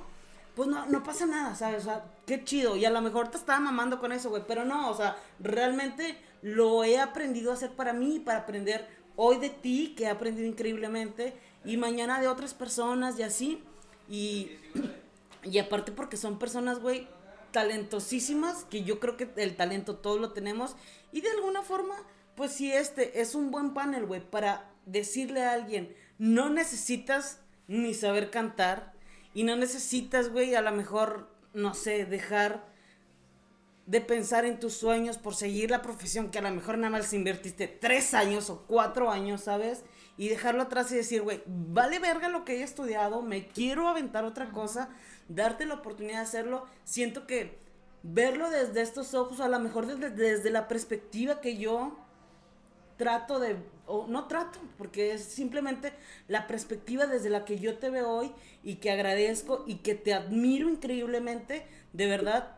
pues no, no pasa nada, ¿sabes? O sea, qué chido. Y a lo mejor te estaba mamando con eso, güey. Pero no, o sea, realmente lo he aprendido a hacer para mí para aprender hoy de ti, que he aprendido increíblemente. Y mañana de otras personas y así. Y, y aparte porque son personas, güey, talentosísimas, que yo creo que el talento todos lo tenemos. Y de alguna forma, pues sí, este es un buen panel, güey, para decirle a alguien, no necesitas ni saber cantar y no necesitas, güey, a lo mejor, no sé, dejar de pensar en tus sueños por seguir la profesión que a lo mejor nada más invertiste tres años o cuatro años, ¿sabes? Y dejarlo atrás y decir, güey, vale verga lo que he estudiado, me quiero aventar otra cosa, darte la oportunidad de hacerlo. Siento que verlo desde estos ojos, a lo mejor desde, desde la perspectiva que yo trato de, o no trato, porque es simplemente la perspectiva desde la que yo te veo hoy y que agradezco y que te admiro increíblemente, de verdad,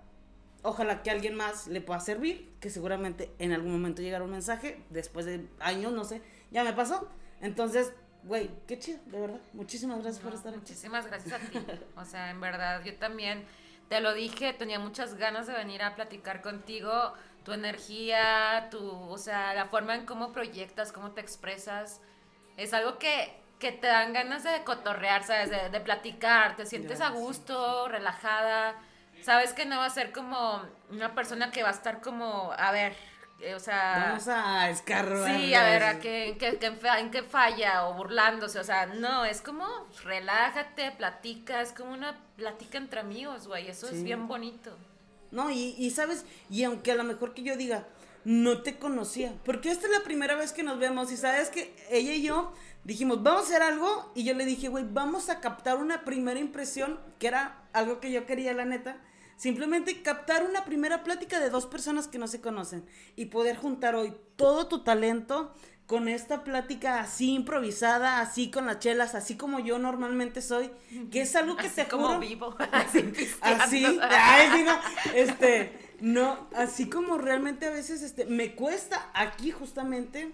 ojalá que a alguien más le pueda servir, que seguramente en algún momento llegará un mensaje, después de años, no sé, ya me pasó, entonces, güey, qué chido, de verdad, muchísimas gracias por estar aquí. Muchísimas gracias a ti. O sea, en verdad, yo también te lo dije, tenía muchas ganas de venir a platicar contigo. Tu energía, tu, o sea, la forma en cómo proyectas, cómo te expresas, es algo que, que te dan ganas de cotorrear, ¿sabes? De, de platicar, te sientes a gusto, relajada. Sabes que no va a ser como una persona que va a estar como, a ver, eh, o sea... Vamos a escarbar. Sí, a ver, ¿a qué, en, qué, en qué falla o burlándose? O sea, no, es como relájate, platica, es como una plática entre amigos, güey, eso es bien bonito. No, y, y sabes, y aunque a lo mejor que yo diga, no te conocía, porque esta es la primera vez que nos vemos y sabes que ella y yo dijimos, vamos a hacer algo y yo le dije, güey, vamos a captar una primera impresión, que era algo que yo quería, la neta, simplemente captar una primera plática de dos personas que no se conocen y poder juntar hoy todo tu talento con esta plática así improvisada, así con las chelas, así como yo normalmente soy, que es algo que Así te como juro- vivo, así así, ay, sí, no, este, no, así como realmente a veces, este, me cuesta aquí justamente,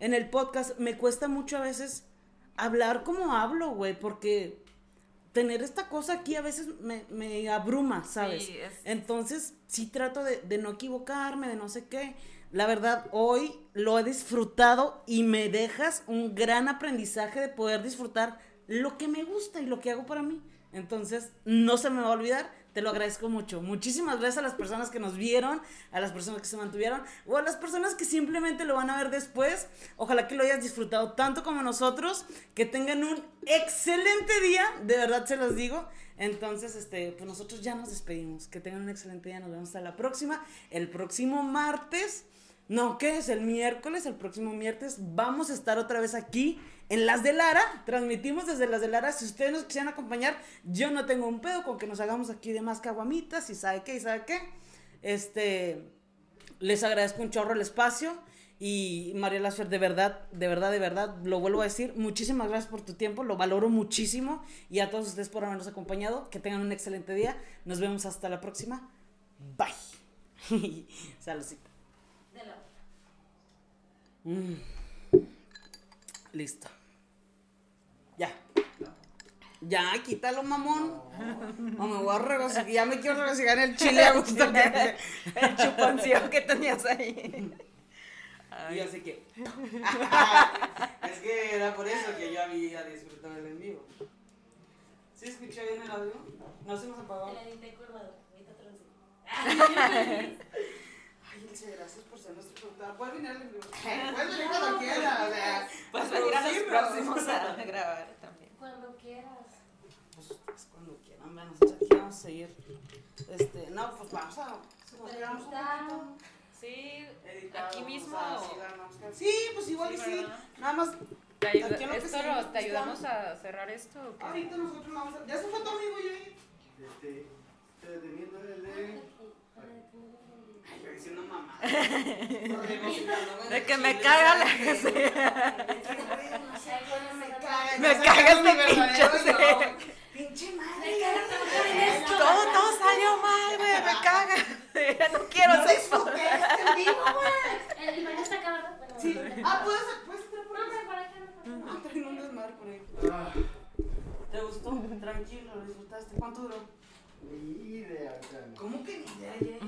en el podcast, me cuesta mucho a veces hablar como hablo, güey, porque tener esta cosa aquí a veces me, me abruma, ¿sabes? Sí, es- Entonces, sí trato de, de no equivocarme, de no sé qué. La verdad, hoy lo he disfrutado y me dejas un gran aprendizaje de poder disfrutar lo que me gusta y lo que hago para mí. Entonces, no se me va a olvidar. te lo agradezco mucho. Muchísimas gracias a las personas que nos vieron, a las personas que se mantuvieron o a las personas que simplemente lo van a ver después. Ojalá que lo hayas disfrutado tanto como nosotros, que tengan un excelente día, de verdad se los digo. Entonces, este, pues nosotros ya nos despedimos. Que tengan un excelente día, nos vemos hasta la próxima. El próximo martes, no, ¿qué es? El miércoles, el próximo miércoles, vamos a estar otra vez aquí en Las de Lara. Transmitimos desde Las de Lara. Si ustedes nos quisieran acompañar, yo no tengo un pedo con que nos hagamos aquí de más caguamitas y sabe qué y sabe qué. Este, les agradezco un chorro el espacio. Y María Lasfer, de verdad, de verdad, de verdad, lo vuelvo a decir, muchísimas gracias por tu tiempo, lo valoro muchísimo y a todos ustedes por habernos acompañado, que tengan un excelente día, nos vemos hasta la próxima, bye. Saludcita. Mm. Listo. Ya. Ya, quítalo, mamón. No, me voy a regocijar. Ya me quiero regocijar en el chile a gusto. que- El chuponcillo que tenías ahí. Y así que. es que era por eso que yo había disfrutado el en vivo. ¿Sí escuché bien el audio? No se nos apagó. Curvado, ahorita gracias por ser nuestro productor. Puedes venir. Puedes venir cuando quieras, o sea. Pues venir a los próximos a grabar también. Cuando quieras. Pues ustedes cuando quieran, nosotros aquí vamos a seguir. Este, no, pues vamos a. Nos quedamos un poquito. Sí, editados, aquí mismo. o sea, sí, vamos a- Sí, pues igual y Sí, sí. ¿verdad? Nada más. ¿Te, ayuda- esto lo- ¿te ayudamos buscando. a cerrar esto o qué? Ahorita nosotros vamos a. Ya se fue tu amigo, yo. Este, estoy yo diciendo mamá. De que me caga la Me Me caga este pinche pinche. Madre. Todo, todo salió mal, güey, me caga. Ya no quiero disfruté este en vivo, güey. El imán está. Bueno, Sí. Ah, puedes, puedes entrar por No, ahí. no. Ah, traen un desmadre por ahí. Ah, ¿Te gustó? Tranquilo, lo disfrutaste. ¿Cuánto duró? ni idea, ¿Cómo que ni idea?